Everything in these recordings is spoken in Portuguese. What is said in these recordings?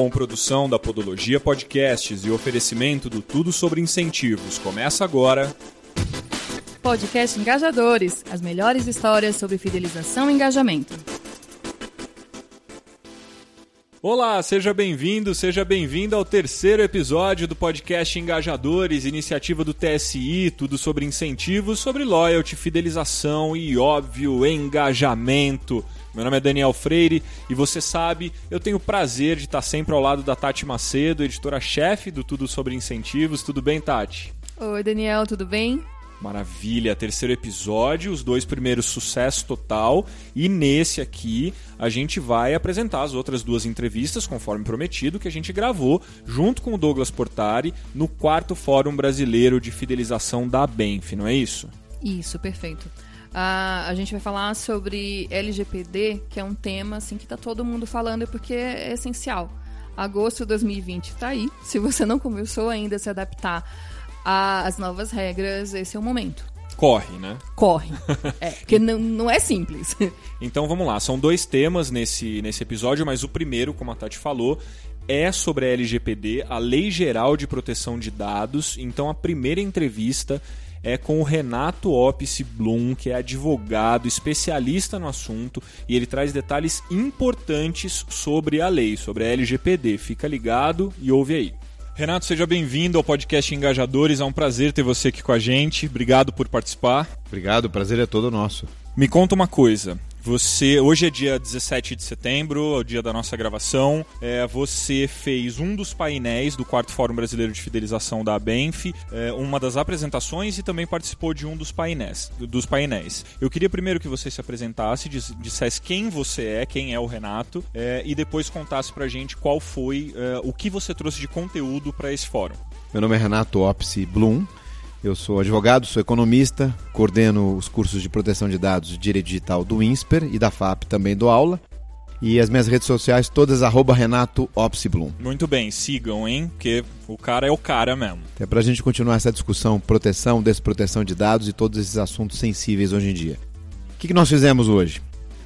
Com produção da Podologia Podcasts e oferecimento do Tudo sobre Incentivos. Começa agora. Podcast Engajadores as melhores histórias sobre fidelização e engajamento. Olá, seja bem-vindo, seja bem-vinda ao terceiro episódio do podcast Engajadores, iniciativa do TSI, tudo sobre incentivos, sobre loyalty, fidelização e, óbvio, engajamento. Meu nome é Daniel Freire e você sabe, eu tenho o prazer de estar sempre ao lado da Tati Macedo, editora-chefe do Tudo Sobre Incentivos. Tudo bem, Tati? Oi, Daniel, tudo bem? Maravilha, terceiro episódio, os dois primeiros sucesso total. E nesse aqui a gente vai apresentar as outras duas entrevistas, conforme prometido, que a gente gravou junto com o Douglas Portari no quarto Fórum Brasileiro de Fidelização da Benf, não é isso? Isso, perfeito. Uh, a gente vai falar sobre LGPD, que é um tema assim que está todo mundo falando porque é essencial. Agosto de 2020 está aí. Se você não começou ainda a se adaptar às novas regras, esse é o momento. Corre, né? Corre. É, porque não, não é simples. Então vamos lá, são dois temas nesse, nesse episódio, mas o primeiro, como a Tati falou, é sobre a LGPD, a Lei Geral de Proteção de Dados. Então a primeira entrevista é com o Renato Opsi Blum, que é advogado, especialista no assunto, e ele traz detalhes importantes sobre a lei, sobre a LGPD. Fica ligado e ouve aí. Renato, seja bem-vindo ao podcast Engajadores. É um prazer ter você aqui com a gente. Obrigado por participar. Obrigado, o prazer é todo nosso. Me conta uma coisa. Você, hoje é dia 17 de setembro, é o dia da nossa gravação. É, você fez um dos painéis do quarto Fórum Brasileiro de Fidelização da Benf, é, uma das apresentações e também participou de um dos painéis. Dos painéis. Eu queria primeiro que você se apresentasse, dissesse quem você é, quem é o Renato, é, e depois contasse pra gente qual foi é, o que você trouxe de conteúdo para esse fórum. Meu nome é Renato Opsi Blum. Eu sou advogado, sou economista, coordeno os cursos de proteção de dados de direito digital do INSPER e da FAP também do aula. E as minhas redes sociais todas arroba Renato Opsiblum. Muito bem, sigam, hein? Porque o cara é o cara mesmo. É pra gente continuar essa discussão, proteção, desproteção de dados e todos esses assuntos sensíveis hoje em dia. O que, que nós fizemos hoje?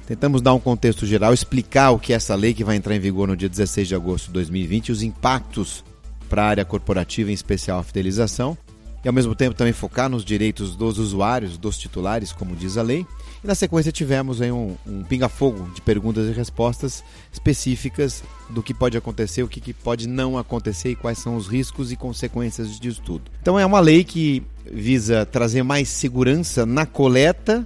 Tentamos dar um contexto geral, explicar o que é essa lei que vai entrar em vigor no dia 16 de agosto de 2020 e os impactos para a área corporativa, em especial a fidelização e ao mesmo tempo também focar nos direitos dos usuários, dos titulares, como diz a lei. E na sequência tivemos aí um, um pinga-fogo de perguntas e respostas específicas do que pode acontecer, o que, que pode não acontecer e quais são os riscos e consequências disso tudo. Então é uma lei que visa trazer mais segurança na coleta,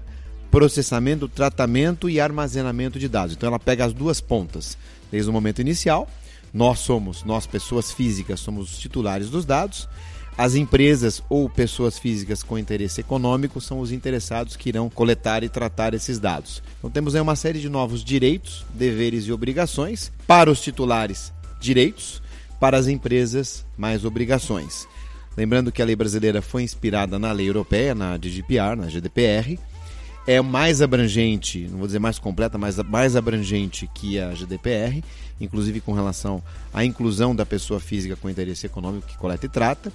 processamento, tratamento e armazenamento de dados. Então ela pega as duas pontas, desde o momento inicial, nós somos, nós pessoas físicas, somos os titulares dos dados as empresas ou pessoas físicas com interesse econômico são os interessados que irão coletar e tratar esses dados. Então temos aí uma série de novos direitos, deveres e obrigações para os titulares, direitos, para as empresas, mais obrigações. Lembrando que a lei brasileira foi inspirada na lei europeia, na GDPR, na GDPR, é mais abrangente, não vou dizer mais completa, mas mais abrangente que a GDPR, inclusive com relação à inclusão da pessoa física com interesse econômico que coleta e trata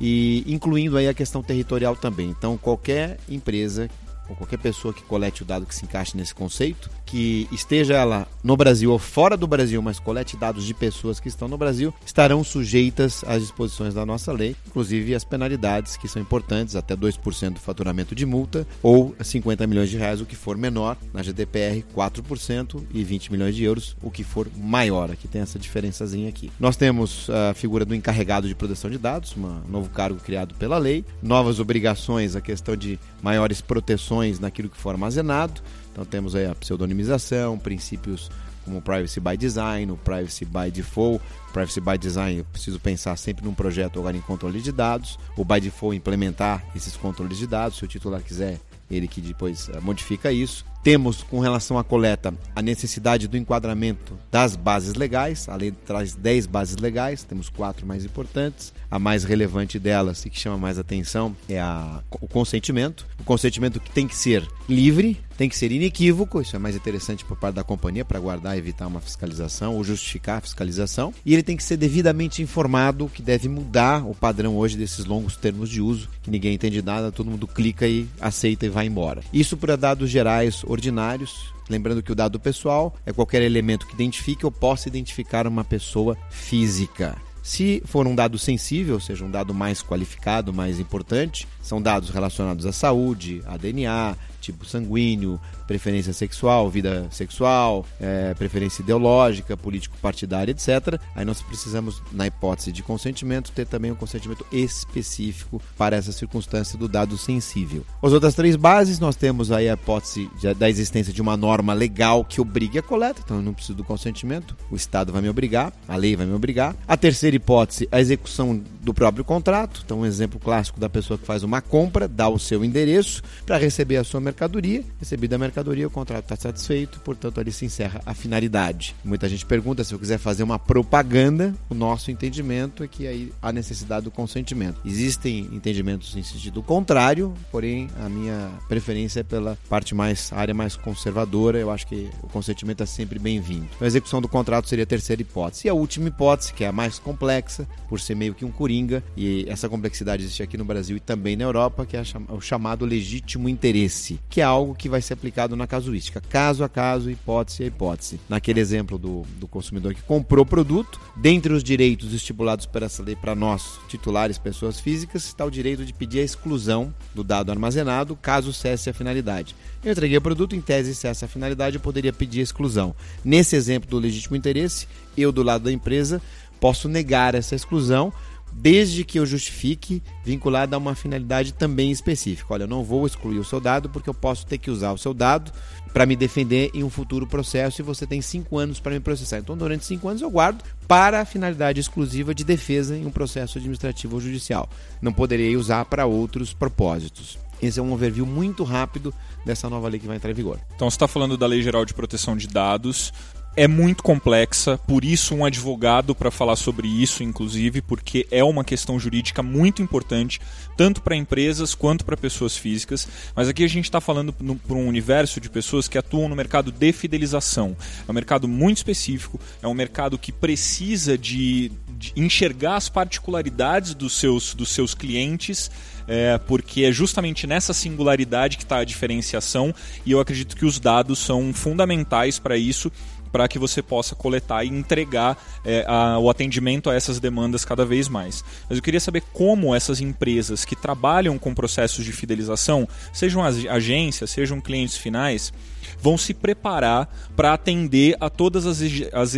e incluindo aí a questão territorial também. Então, qualquer empresa ou qualquer pessoa que colete o dado que se encaixe nesse conceito, que esteja ela no Brasil ou fora do Brasil, mas colete dados de pessoas que estão no Brasil, estarão sujeitas às disposições da nossa lei, inclusive as penalidades que são importantes, até 2% do faturamento de multa ou 50 milhões de reais, o que for menor, na GDPR 4% e 20 milhões de euros, o que for maior. Aqui tem essa diferençazinha aqui. Nós temos a figura do encarregado de proteção de dados, um novo cargo criado pela lei, novas obrigações, a questão de maiores proteções naquilo que for armazenado. Então temos aí a pseudonimização, princípios como Privacy by Design, o Privacy by Default. Privacy by Design, eu preciso pensar sempre num projeto agora em controle de dados. O by Default implementar esses controles de dados, se o titular quiser ele que depois uh, modifica isso. Temos, com relação à coleta, a necessidade do enquadramento das bases legais. A lei traz 10 bases legais, temos quatro mais importantes. A mais relevante delas e que chama mais atenção é a, o consentimento. O consentimento que tem que ser livre, tem que ser inequívoco, isso é mais interessante por parte da companhia para guardar e evitar uma fiscalização ou justificar a fiscalização, e ele tem que ser devidamente informado, que deve mudar o padrão hoje desses longos termos de uso, que ninguém entende nada, todo mundo clica e aceita e vai embora. Isso para dados gerais ordinários, Lembrando que o dado pessoal é qualquer elemento que identifique ou possa identificar uma pessoa física. Se for um dado sensível, ou seja, um dado mais qualificado, mais importante, são dados relacionados à saúde, a DNA, tipo sanguíneo, preferência sexual, vida sexual, é, preferência ideológica, político-partidária, etc. Aí nós precisamos, na hipótese de consentimento, ter também um consentimento específico para essa circunstância do dado sensível. As outras três bases, nós temos aí a hipótese de, da existência de uma norma legal que obrigue a coleta, então eu não preciso do consentimento, o Estado vai me obrigar, a lei vai me obrigar. A terceira hipótese, a execução do próprio contrato, então um exemplo clássico da pessoa que faz uma compra, dá o seu endereço para receber a sua mercadoria, recebida a mercadoria, o contrato está satisfeito, portanto ali se encerra a finalidade. Muita gente pergunta se eu quiser fazer uma propaganda, o nosso entendimento é que aí há necessidade do consentimento. Existem entendimentos em sentido contrário, porém a minha preferência é pela parte mais, área mais conservadora, eu acho que o consentimento é sempre bem-vindo. A execução do contrato seria a terceira hipótese. E a última hipótese, que é a mais complexa, por ser meio que um coringa, e essa complexidade existe aqui no Brasil e também na Europa, que é o chamado legítimo interesse que é algo que vai ser aplicado na casuística, caso a caso, hipótese a hipótese. Naquele exemplo do, do consumidor que comprou o produto, dentre os direitos estipulados por essa lei para nós, titulares, pessoas físicas, está o direito de pedir a exclusão do dado armazenado caso cesse a finalidade. Eu entreguei o produto, em tese, cesse a finalidade, eu poderia pedir a exclusão. Nesse exemplo do legítimo interesse, eu, do lado da empresa, posso negar essa exclusão desde que eu justifique vinculada a uma finalidade também específica. Olha, eu não vou excluir o seu dado porque eu posso ter que usar o seu dado para me defender em um futuro processo e você tem cinco anos para me processar. Então, durante cinco anos eu guardo para a finalidade exclusiva de defesa em um processo administrativo ou judicial. Não poderei usar para outros propósitos. Esse é um overview muito rápido dessa nova lei que vai entrar em vigor. Então, você está falando da Lei Geral de Proteção de Dados é muito complexa, por isso um advogado para falar sobre isso, inclusive, porque é uma questão jurídica muito importante, tanto para empresas quanto para pessoas físicas. Mas aqui a gente está falando para um universo de pessoas que atuam no mercado de fidelização. É um mercado muito específico, é um mercado que precisa de, de enxergar as particularidades dos seus, dos seus clientes. É, porque é justamente nessa singularidade que está a diferenciação e eu acredito que os dados são fundamentais para isso para que você possa coletar e entregar é, a, o atendimento a essas demandas cada vez mais. Mas eu queria saber como essas empresas que trabalham com processos de fidelização, sejam agências, sejam clientes finais, vão se preparar para atender a todas as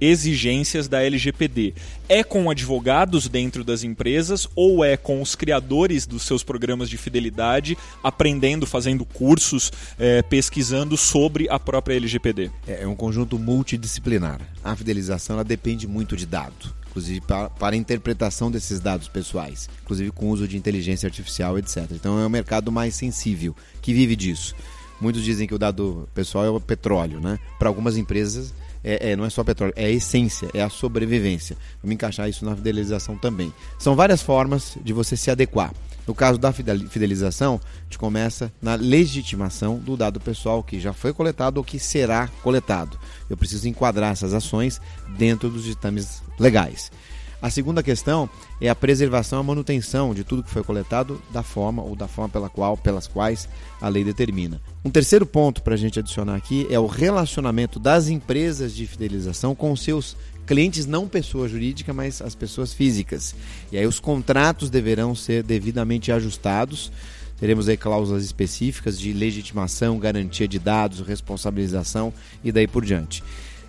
exigências da LGPD. É com advogados dentro das empresas ou é com os criadores dos seus programas de fidelidade, aprendendo, fazendo cursos, é, pesquisando sobre a própria LGPD? É, é um conjunto multidisciplinar. A fidelização ela depende muito de dado inclusive para, para a interpretação desses dados pessoais, inclusive com uso de inteligência artificial, etc. Então é um mercado mais sensível que vive disso. Muitos dizem que o dado pessoal é o petróleo, né? Para algumas empresas é, é, não é só petróleo, é a essência, é a sobrevivência. Vamos encaixar isso na fidelização também. São várias formas de você se adequar. No caso da fidelização, a gente começa na legitimação do dado pessoal que já foi coletado ou que será coletado. Eu preciso enquadrar essas ações dentro dos ditames legais. A segunda questão é a preservação e a manutenção de tudo que foi coletado da forma ou da forma pela qual, pelas quais a lei determina. Um terceiro ponto para a gente adicionar aqui é o relacionamento das empresas de fidelização com seus clientes, não pessoa jurídica, mas as pessoas físicas. E aí os contratos deverão ser devidamente ajustados. Teremos aí cláusulas específicas de legitimação, garantia de dados, responsabilização e daí por diante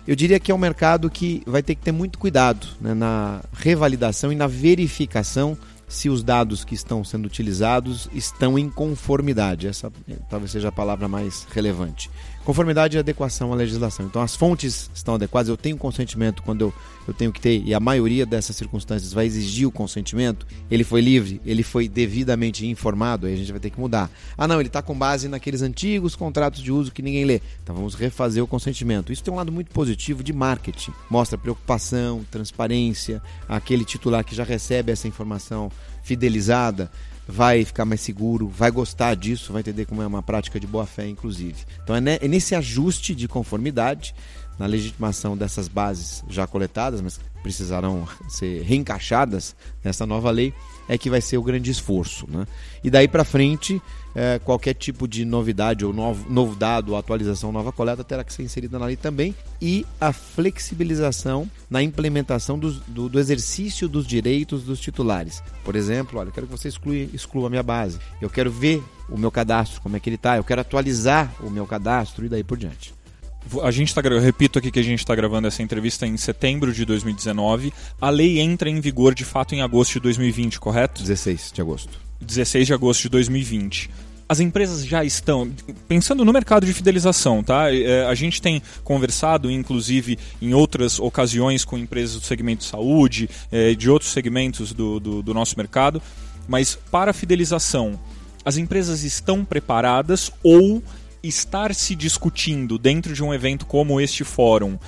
eu diria que é um mercado que vai ter que ter muito cuidado né, na revalidação e na verificação se os dados que estão sendo utilizados estão em conformidade. Essa talvez seja a palavra mais relevante. Conformidade e adequação à legislação. Então, as fontes estão adequadas. Eu tenho consentimento quando eu, eu tenho que ter, e a maioria dessas circunstâncias vai exigir o consentimento. Ele foi livre, ele foi devidamente informado, aí a gente vai ter que mudar. Ah, não, ele está com base naqueles antigos contratos de uso que ninguém lê. Então, vamos refazer o consentimento. Isso tem um lado muito positivo de marketing. Mostra preocupação, transparência, aquele titular que já recebe essa informação fidelizada vai ficar mais seguro, vai gostar disso, vai entender como é uma prática de boa fé, inclusive. Então é, é nesse ajuste de conformidade, na legitimação dessas bases já coletadas, mas precisarão ser reencaixadas nessa nova lei, é que vai ser o grande esforço. Né? E daí para frente, é, qualquer tipo de novidade ou novo, novo dado, atualização, nova coleta terá que ser inserida na lei também. E a flexibilização na implementação dos, do, do, exercício dos direitos dos titulares. Por exemplo, olha, eu quero que você exclua, exclua a minha base. Eu quero ver o meu cadastro, como é que ele está. Eu quero atualizar o meu cadastro e daí por diante. A gente está repito aqui que a gente está gravando essa entrevista em setembro de 2019. A lei entra em vigor de fato em agosto de 2020, correto? 16 de agosto. 16 de agosto de 2020 as empresas já estão pensando no mercado de fidelização, tá? É, a gente tem conversado, inclusive, em outras ocasiões com empresas do segmento de saúde, é, de outros segmentos do, do, do nosso mercado, mas para a fidelização, as empresas estão preparadas ou estar se discutindo dentro de um evento como este fórum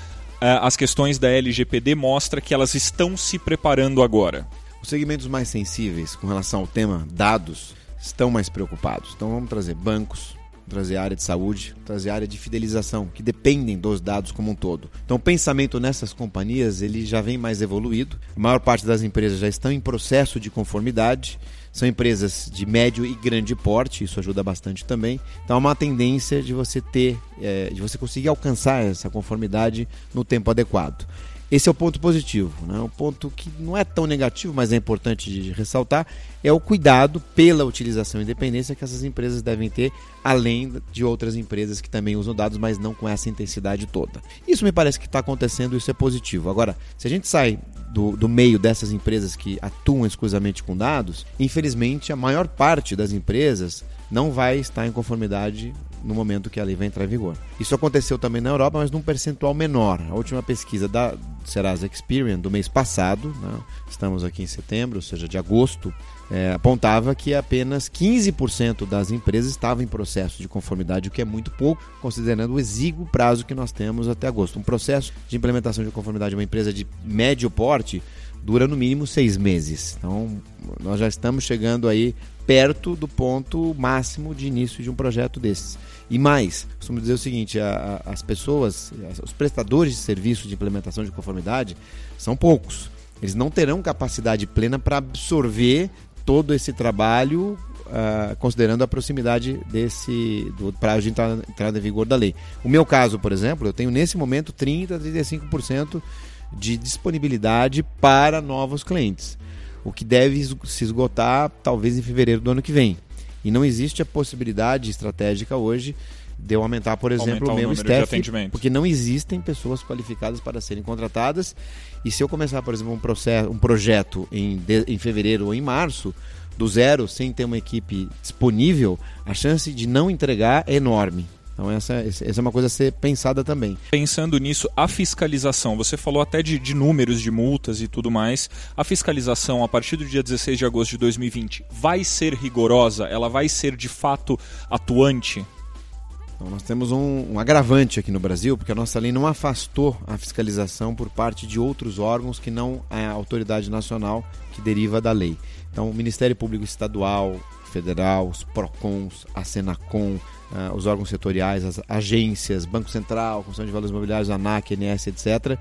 eh, as questões da LGPD mostra que elas estão se preparando agora. Os segmentos mais sensíveis com relação ao tema dados estão mais preocupados. Então vamos trazer bancos, trazer área de saúde, trazer área de fidelização, que dependem dos dados como um todo. Então o pensamento nessas companhias ele já vem mais evoluído. A maior parte das empresas já estão em processo de conformidade são empresas de médio e grande porte, isso ajuda bastante também. Então há uma tendência de você ter, é, de você conseguir alcançar essa conformidade no tempo adequado. Esse é o ponto positivo. Né? O ponto que não é tão negativo, mas é importante de ressaltar, é o cuidado pela utilização e independência que essas empresas devem ter, além de outras empresas que também usam dados, mas não com essa intensidade toda. Isso me parece que está acontecendo, isso é positivo. Agora, se a gente sai do, do meio dessas empresas que atuam exclusivamente com dados, infelizmente a maior parte das empresas não vai estar em conformidade no momento que a lei vai entrar em vigor. Isso aconteceu também na Europa, mas num percentual menor. A última pesquisa da Serasa Experian do mês passado, né? estamos aqui em setembro, ou seja, de agosto, é, apontava que apenas 15% das empresas estavam em processo de conformidade, o que é muito pouco, considerando o exíguo prazo que nós temos até agosto. Um processo de implementação de conformidade de uma empresa de médio porte dura no mínimo seis meses. Então, nós já estamos chegando aí perto do ponto máximo de início de um projeto desses. E mais, costumo dizer o seguinte: a, a, as pessoas, os prestadores de serviço de implementação de conformidade são poucos. Eles não terão capacidade plena para absorver todo esse trabalho, uh, considerando a proximidade desse do prazo de entrada, entrada em vigor da lei. O meu caso, por exemplo, eu tenho nesse momento 30 a 35% de disponibilidade para novos clientes, o que deve se esgotar talvez em fevereiro do ano que vem. E não existe a possibilidade estratégica hoje de eu aumentar, por exemplo, aumentar o meu staff, porque não existem pessoas qualificadas para serem contratadas. E se eu começar, por exemplo, um, processo, um projeto em, de, em fevereiro ou em março, do zero, sem ter uma equipe disponível, a chance de não entregar é enorme. Então essa, essa é uma coisa a ser pensada também. Pensando nisso, a fiscalização, você falou até de, de números de multas e tudo mais. A fiscalização, a partir do dia 16 de agosto de 2020, vai ser rigorosa? Ela vai ser de fato atuante? Então, nós temos um, um, agravante aqui no Brasil, porque a nossa lei não afastou a fiscalização por parte de outros órgãos que não a autoridade nacional que deriva da lei. Então, o Ministério Público Estadual, Federal, os PROCONs, a Senacom, uh, os órgãos setoriais, as agências, Banco Central, Comissão de Valores Imobiliários, ANAC, ANS, etc.,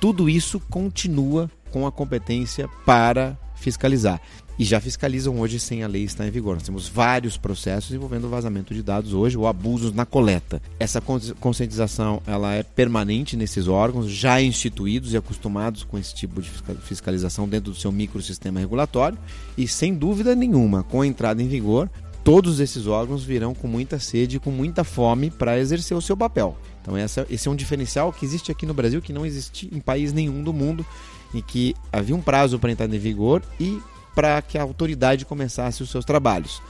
tudo isso continua com a competência para fiscalizar e já fiscalizam hoje sem a lei estar em vigor. Nós temos vários processos envolvendo vazamento de dados hoje ou abusos na coleta. Essa conscientização ela é permanente nesses órgãos, já instituídos e acostumados com esse tipo de fiscalização dentro do seu microsistema regulatório e sem dúvida nenhuma, com a entrada em vigor, todos esses órgãos virão com muita sede e com muita fome para exercer o seu papel. Então essa, esse é um diferencial que existe aqui no Brasil que não existe em país nenhum do mundo em que havia um prazo para entrar em vigor e para que a autoridade começasse os seus trabalhos.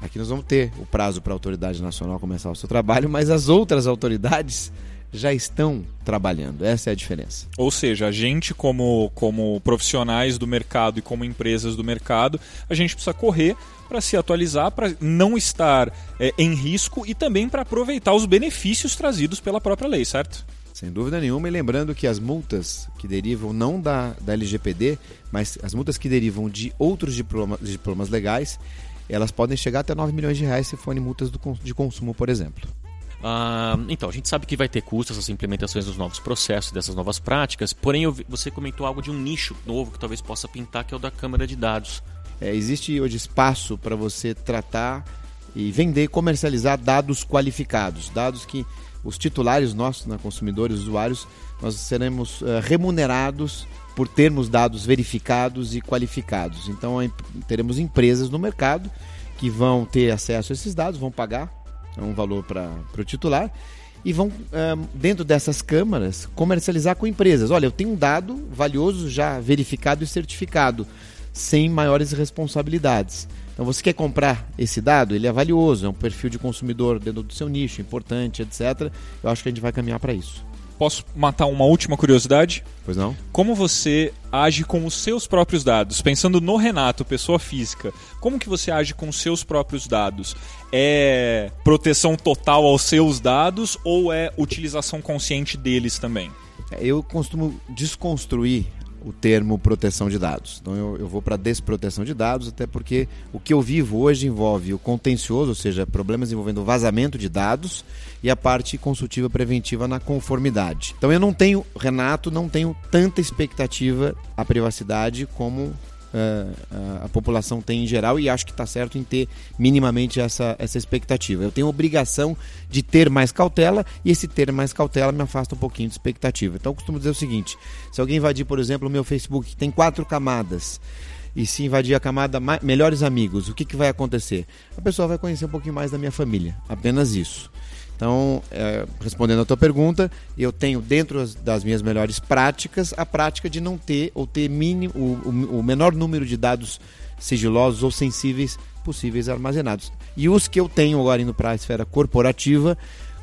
Aqui nós vamos ter o prazo para a autoridade nacional começar o seu trabalho, mas as outras autoridades já estão trabalhando. Essa é a diferença. Ou seja, a gente, como, como profissionais do mercado e como empresas do mercado, a gente precisa correr para se atualizar, para não estar é, em risco e também para aproveitar os benefícios trazidos pela própria lei, certo? Sem dúvida nenhuma, e lembrando que as multas que derivam não da, da LGPD, mas as multas que derivam de outros diplomas, diplomas legais, elas podem chegar até 9 milhões de reais se forem multas do, de consumo, por exemplo. Ah, então, a gente sabe que vai ter custos essas implementações dos novos processos, dessas novas práticas, porém eu, você comentou algo de um nicho novo que talvez possa pintar, que é o da câmara de dados. É, existe hoje espaço para você tratar e vender, comercializar dados qualificados, dados que os titulares nossos, né, consumidores, usuários, nós seremos uh, remunerados por termos dados verificados e qualificados. Então teremos empresas no mercado que vão ter acesso a esses dados, vão pagar um valor para o titular e vão, uh, dentro dessas câmaras, comercializar com empresas. Olha, eu tenho um dado valioso já verificado e certificado, sem maiores responsabilidades. Então você quer comprar esse dado, ele é valioso, é um perfil de consumidor dentro do seu nicho, importante, etc. Eu acho que a gente vai caminhar para isso. Posso matar uma última curiosidade? Pois não. Como você age com os seus próprios dados? Pensando no Renato, pessoa física, como que você age com os seus próprios dados? É proteção total aos seus dados ou é utilização consciente deles também? Eu costumo desconstruir o termo proteção de dados. Então eu, eu vou para desproteção de dados, até porque o que eu vivo hoje envolve o contencioso, ou seja, problemas envolvendo vazamento de dados e a parte consultiva preventiva na conformidade. Então eu não tenho, Renato, não tenho tanta expectativa à privacidade como uh, a população tem em geral e acho que está certo em ter minimamente essa, essa expectativa. Eu tenho obrigação de ter mais cautela e esse ter mais cautela me afasta um pouquinho de expectativa. Então eu costumo dizer o seguinte: se alguém invadir, por exemplo, o meu Facebook, que tem quatro camadas, e se invadir a camada melhores amigos, o que, que vai acontecer? A pessoa vai conhecer um pouquinho mais da minha família, apenas isso. Então, é, respondendo a tua pergunta, eu tenho dentro das minhas melhores práticas a prática de não ter ou ter mínimo, o, o menor número de dados sigilosos ou sensíveis possíveis armazenados. E os que eu tenho agora indo para a esfera corporativa,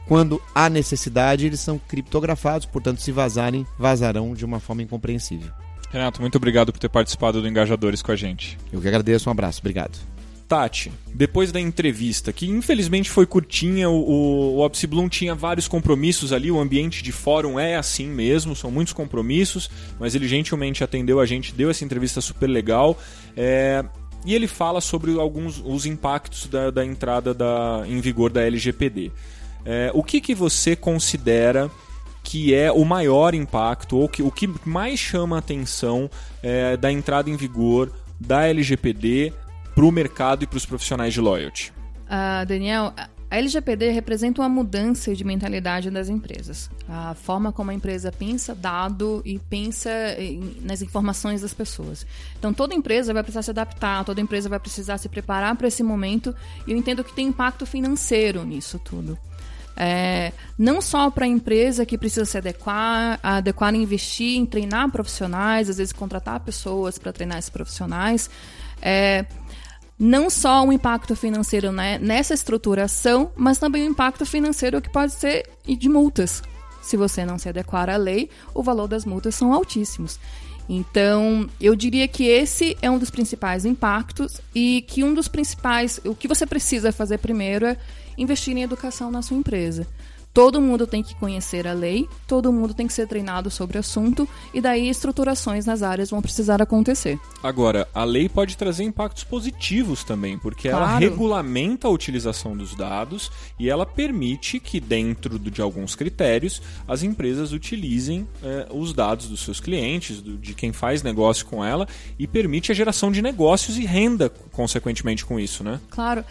quando há necessidade, eles são criptografados, portanto, se vazarem, vazarão de uma forma incompreensível. Renato, muito obrigado por ter participado do Engajadores com a gente. Eu que agradeço, um abraço, obrigado. Tati, depois da entrevista, que infelizmente foi curtinha, o, o Bloom tinha vários compromissos ali, o ambiente de fórum é assim mesmo, são muitos compromissos, mas ele gentilmente atendeu a gente, deu essa entrevista super legal. É, e ele fala sobre alguns os impactos da, da entrada da, em vigor da LGPD. É, o que, que você considera que é o maior impacto, ou que, o que mais chama a atenção é, da entrada em vigor da LGPD para o mercado e para os profissionais de loyalty? Uh, Daniel, a LGPD representa uma mudança de mentalidade das empresas. A forma como a empresa pensa dado e pensa nas informações das pessoas. Então, toda empresa vai precisar se adaptar, toda empresa vai precisar se preparar para esse momento. E eu entendo que tem impacto financeiro nisso tudo. É, não só para a empresa que precisa se adequar, adequar e investir em treinar profissionais, às vezes contratar pessoas para treinar esses profissionais. É, não só um impacto financeiro né, nessa estruturação, mas também um impacto financeiro que pode ser de multas. Se você não se adequar à lei, o valor das multas são altíssimos. Então, eu diria que esse é um dos principais impactos e que um dos principais, o que você precisa fazer primeiro é investir em educação na sua empresa. Todo mundo tem que conhecer a lei, todo mundo tem que ser treinado sobre o assunto e daí estruturações nas áreas vão precisar acontecer. Agora, a lei pode trazer impactos positivos também, porque claro. ela regulamenta a utilização dos dados e ela permite que, dentro de alguns critérios, as empresas utilizem eh, os dados dos seus clientes, do, de quem faz negócio com ela, e permite a geração de negócios e renda, consequentemente, com isso, né? Claro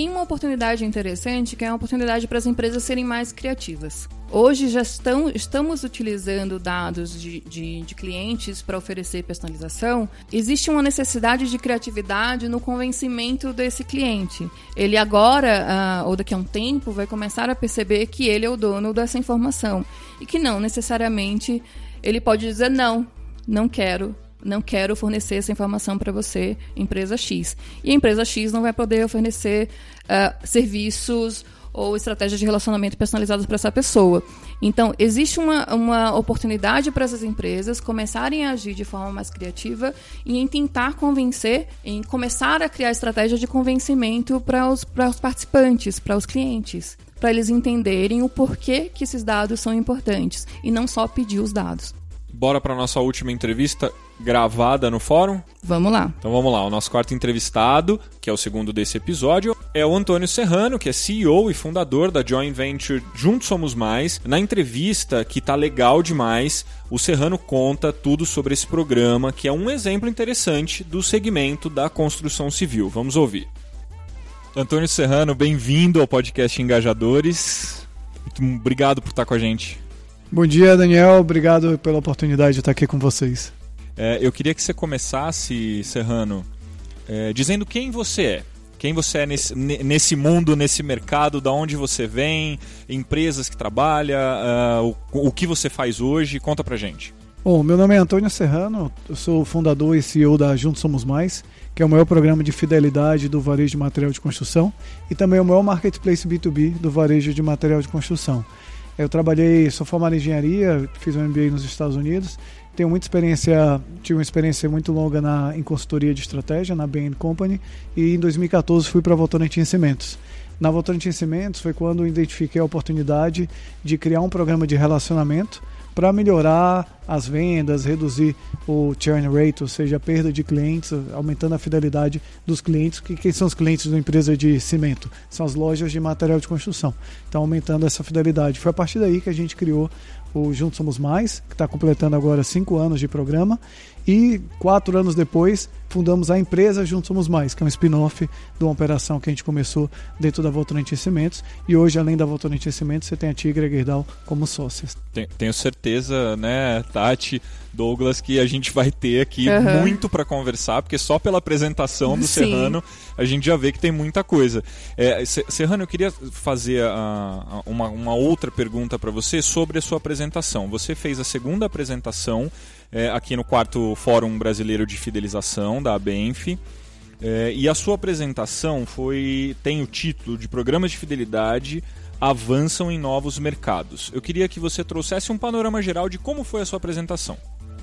tem uma oportunidade interessante que é uma oportunidade para as empresas serem mais criativas. Hoje já estão, estamos utilizando dados de, de, de clientes para oferecer personalização. Existe uma necessidade de criatividade no convencimento desse cliente. Ele agora, uh, ou daqui a um tempo, vai começar a perceber que ele é o dono dessa informação. E que não necessariamente ele pode dizer não, não quero, não quero fornecer essa informação para você, empresa X. E a empresa X não vai poder fornecer uh, serviços ou estratégias de relacionamento personalizadas para essa pessoa. Então, existe uma, uma oportunidade para essas empresas começarem a agir de forma mais criativa e em tentar convencer, em começar a criar estratégias de convencimento para os, para os participantes, para os clientes, para eles entenderem o porquê que esses dados são importantes e não só pedir os dados. Bora para nossa última entrevista gravada no fórum? Vamos lá. Então vamos lá. O nosso quarto entrevistado, que é o segundo desse episódio, é o Antônio Serrano, que é CEO e fundador da joint venture Juntos Somos Mais. Na entrevista, que tá legal demais, o Serrano conta tudo sobre esse programa, que é um exemplo interessante do segmento da construção civil. Vamos ouvir. Antônio Serrano, bem-vindo ao podcast Engajadores. Muito obrigado por estar com a gente. Bom dia, Daniel. Obrigado pela oportunidade de estar aqui com vocês. É, eu queria que você começasse, Serrano, é, dizendo quem você é. Quem você é nesse, nesse mundo, nesse mercado, da onde você vem, empresas que trabalha, uh, o, o que você faz hoje. Conta pra gente. Bom, meu nome é Antônio Serrano, eu sou fundador e CEO da Juntos Somos Mais, que é o maior programa de fidelidade do varejo de material de construção e também o maior marketplace B2B do varejo de material de construção. Eu trabalhei, sou formado em engenharia, fiz um MBA nos Estados Unidos, tenho muita experiência, tive uma experiência muito longa na, em consultoria de estratégia, na Bain Company, e em 2014 fui para a Votorantim Cimentos. Na Votorantim Cimentos foi quando identifiquei a oportunidade de criar um programa de relacionamento para melhorar as vendas, reduzir o churn rate, ou seja, a perda de clientes, aumentando a fidelidade dos clientes. Que, quem são os clientes da empresa de cimento? São as lojas de material de construção. Então, aumentando essa fidelidade. Foi a partir daí que a gente criou o Juntos Somos Mais, que está completando agora cinco anos de programa. E quatro anos depois, fundamos a empresa Juntos Somos Mais, que é um spin-off de uma operação que a gente começou dentro da Votorantim Cimentos. E hoje, além da Votorantim Cimentos, você tem a Tigra Gerdau como sócias. Tenho certeza, né, Tati, Douglas, que a gente vai ter aqui uhum. muito para conversar, porque só pela apresentação do Sim. Serrano a gente já vê que tem muita coisa. É, Serrano, eu queria fazer a, a, uma, uma outra pergunta para você sobre a sua apresentação. Você fez a segunda apresentação é, aqui no quarto Fórum Brasileiro de Fidelização da ABENF. É, e a sua apresentação foi tem o título de Programas de Fidelidade avançam em novos mercados. Eu queria que você trouxesse um panorama geral de como foi a sua apresentação.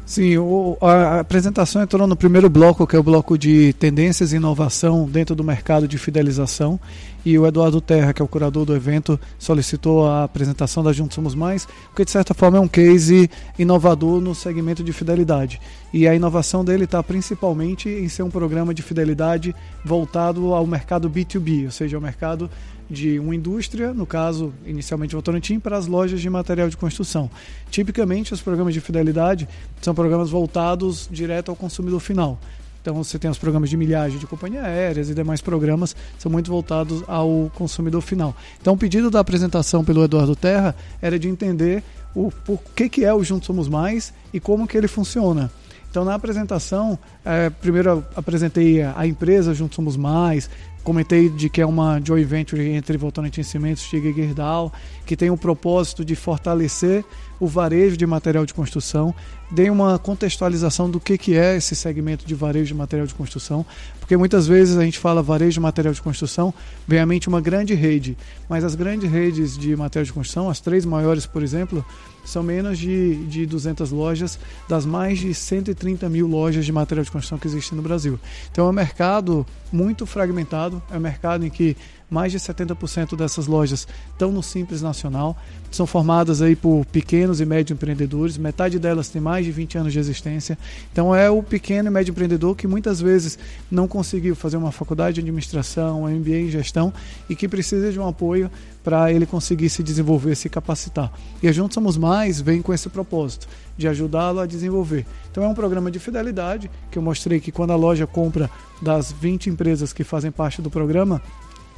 Sim, o, a apresentação entrou no primeiro bloco, que é o bloco de tendências e inovação dentro do mercado de fidelização. E o Eduardo Terra, que é o curador do evento, solicitou a apresentação da Juntos Somos Mais, porque de certa forma é um case inovador no segmento de fidelidade. E a inovação dele está principalmente em ser um programa de fidelidade voltado ao mercado B2B, ou seja, ao mercado de uma indústria, no caso, inicialmente Votorantim, para as lojas de material de construção. Tipicamente, os programas de fidelidade são programas voltados direto ao consumidor final. Então, você tem os programas de milhagem de companhia aéreas e demais programas são muito voltados ao consumidor final. Então, o pedido da apresentação pelo Eduardo Terra era de entender o por que, que é o Juntos Somos Mais e como que ele funciona. Então, na apresentação, é, primeiro apresentei a empresa Juntos Somos Mais, Comentei de que é uma joint venture entre Votorantim Cimentos e Stiga Gerdau, que tem o propósito de fortalecer o varejo de material de construção. Dei uma contextualização do que, que é esse segmento de varejo de material de construção, porque muitas vezes a gente fala varejo de material de construção, vem à mente uma grande rede, mas as grandes redes de material de construção, as três maiores, por exemplo, são menos de, de 200 lojas das mais de 130 mil lojas de material de construção que existem no Brasil. Então é um mercado muito fragmentado, é um mercado em que mais de 70% dessas lojas estão no Simples Nacional, são formadas aí por pequenos e médios empreendedores, metade delas tem mais de 20 anos de existência. Então é o pequeno e médio empreendedor que muitas vezes não conseguiu fazer uma faculdade de administração, um MBA em gestão e que precisa de um apoio para ele conseguir se desenvolver, se capacitar. E a Juntos Somos Mais vem com esse propósito de ajudá-lo a desenvolver. Então é um programa de fidelidade que eu mostrei que quando a loja compra das 20 empresas que fazem parte do programa,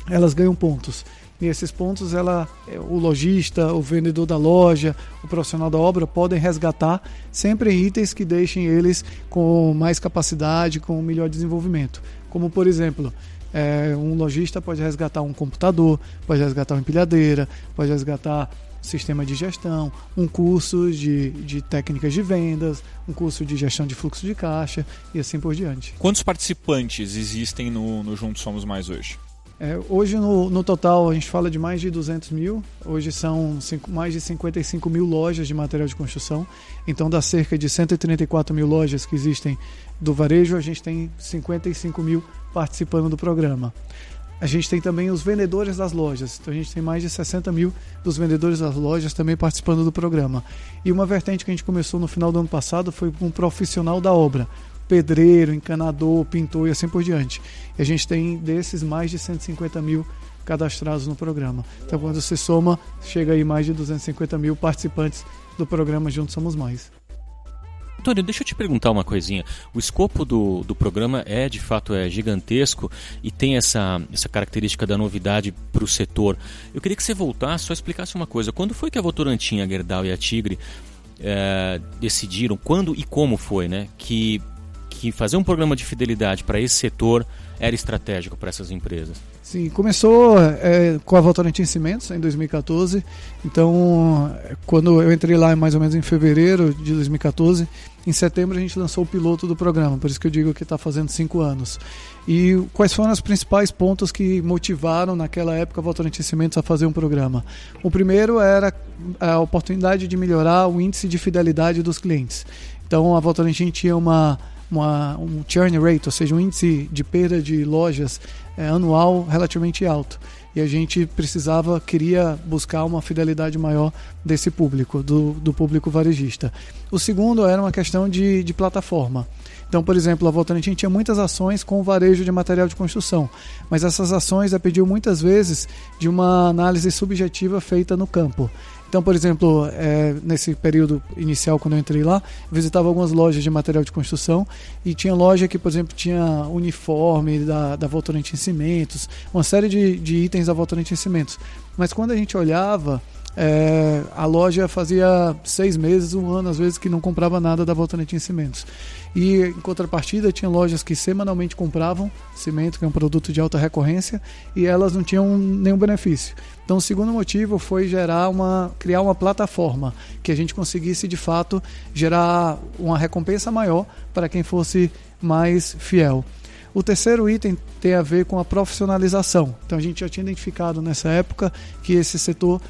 elas ganham pontos. E esses pontos, ela, é, o lojista, o vendedor da loja, o profissional da obra podem resgatar sempre itens que deixem eles com mais capacidade, com melhor desenvolvimento. Como, por exemplo, é, um lojista pode resgatar um computador, pode resgatar uma empilhadeira, pode resgatar sistema de gestão, um curso de, de técnicas de vendas, um curso de gestão de fluxo de caixa e assim por diante. Quantos participantes existem no, no Juntos Somos Mais hoje? É, hoje, no, no, total, a gente fala de mais de 200 mil. Hoje são cinco, mais de 55 mil lojas de material de construção. Então, das cerca de 134 mil lojas que existem do varejo, a gente tem 55 mil participando do programa. A gente tem também os vendedores das lojas. Então a gente tem mais de 60 mil dos vendedores das lojas também participando do programa. E uma vertente que a gente começou no final do ano passado foi com um profissional da obra. Pedreiro, encanador, pintor e assim por diante. E a gente tem desses mais de 150 mil cadastrados no programa. Então quando você soma, chega aí mais de 250 mil participantes do programa Juntos Somos Mais. Antônio, deixa eu te perguntar uma coisinha. O escopo do, do programa é, de fato, é gigantesco e tem essa, essa característica da novidade para o setor. Eu queria que você voltasse, só explicasse uma coisa. Quando foi que a Votorantim, a Gerdau e a Tigre é, decidiram, quando e como foi, né, que, que fazer um programa de fidelidade para esse setor era estratégico para essas empresas? Sim, começou é, com a Votorantim Cimentos em 2014. Então, quando eu entrei lá mais ou menos em fevereiro de 2014, em setembro a gente lançou o piloto do programa, por isso que eu digo que está fazendo cinco anos. E quais foram os principais pontos que motivaram naquela época a Votorantim Cimentos a fazer um programa? O primeiro era a oportunidade de melhorar o índice de fidelidade dos clientes. Então, a Votorantim tinha uma uma, um churn rate, ou seja, um índice de perda de lojas é, anual relativamente alto. E a gente precisava, queria buscar uma fidelidade maior desse público, do, do público varejista. O segundo era uma questão de, de plataforma. Então, por exemplo, a Votorantim tinha muitas ações com varejo de material de construção, mas essas ações depediam muitas vezes de uma análise subjetiva feita no campo. Então, por exemplo, é, nesse período inicial, quando eu entrei lá, visitava algumas lojas de material de construção e tinha loja que, por exemplo, tinha uniforme da, da Votorantim Cimentos, uma série de, de itens da Votorantim Cimentos. Mas quando a gente olhava, é, a loja fazia seis meses, um ano, às vezes, que não comprava nada da Votorantim Cimentos. E em contrapartida, tinha lojas que semanalmente compravam cimento, que é um produto de alta recorrência, e elas não tinham nenhum benefício. Então, o segundo motivo foi gerar uma, criar uma plataforma que a gente conseguisse de fato gerar uma recompensa maior para quem fosse mais fiel. O terceiro item tem a ver com a profissionalização. Então, a gente já tinha identificado nessa época que esse setor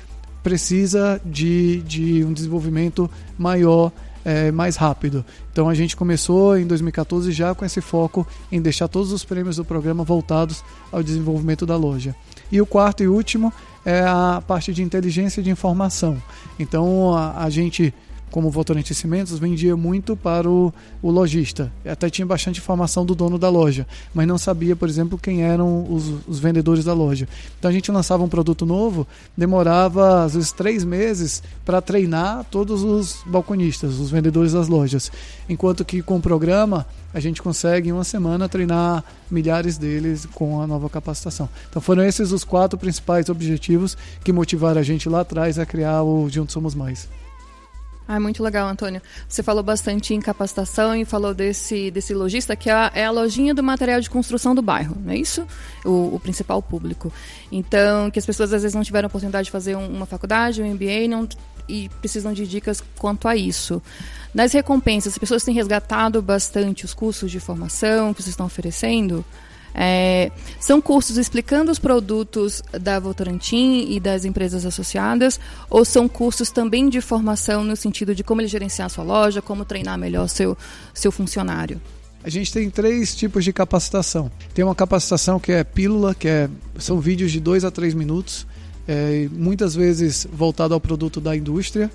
precisa de, de um desenvolvimento maior é, mais rápido. Então a gente começou em 2014 já com esse foco em deixar todos os prêmios do programa voltados ao desenvolvimento da loja. E o quarto e último é a parte de inteligência de informação. Então a, a gente como Votorantim Cimentos, vendia muito para o, o lojista. Até tinha bastante informação do dono da loja, mas não sabia, por exemplo, quem eram os, os vendedores da loja. Então a gente lançava um produto novo, demorava às vezes três meses para treinar todos os balconistas, os vendedores das lojas. Enquanto que com o programa a gente consegue em uma semana treinar milhares deles com a nova capacitação. Então foram esses os quatro principais objetivos que motivaram a gente lá atrás a criar o Juntos Somos Mais. Ah, muito legal, Antônio. Você falou bastante em capacitação e falou desse, desse lojista, que é a, é a lojinha do material de construção do bairro, não é isso? O, o, principal público. Então, que as pessoas às vezes não tiveram a oportunidade de fazer uma faculdade, um MBA, não, e precisam de dicas quanto a isso. Nas recompensas, as pessoas têm resgatado bastante os cursos de formação que vocês estão oferecendo? É, são cursos explicando os produtos da Votorantim e das empresas associadas, ou são cursos também de formação no sentido de como ele gerenciar a sua loja, como treinar melhor seu, seu funcionário? A gente tem três tipos de capacitação. Tem uma capacitação que é pílula, que é, são vídeos de dois a três minutos, é, muitas vezes voltado ao produto da indústria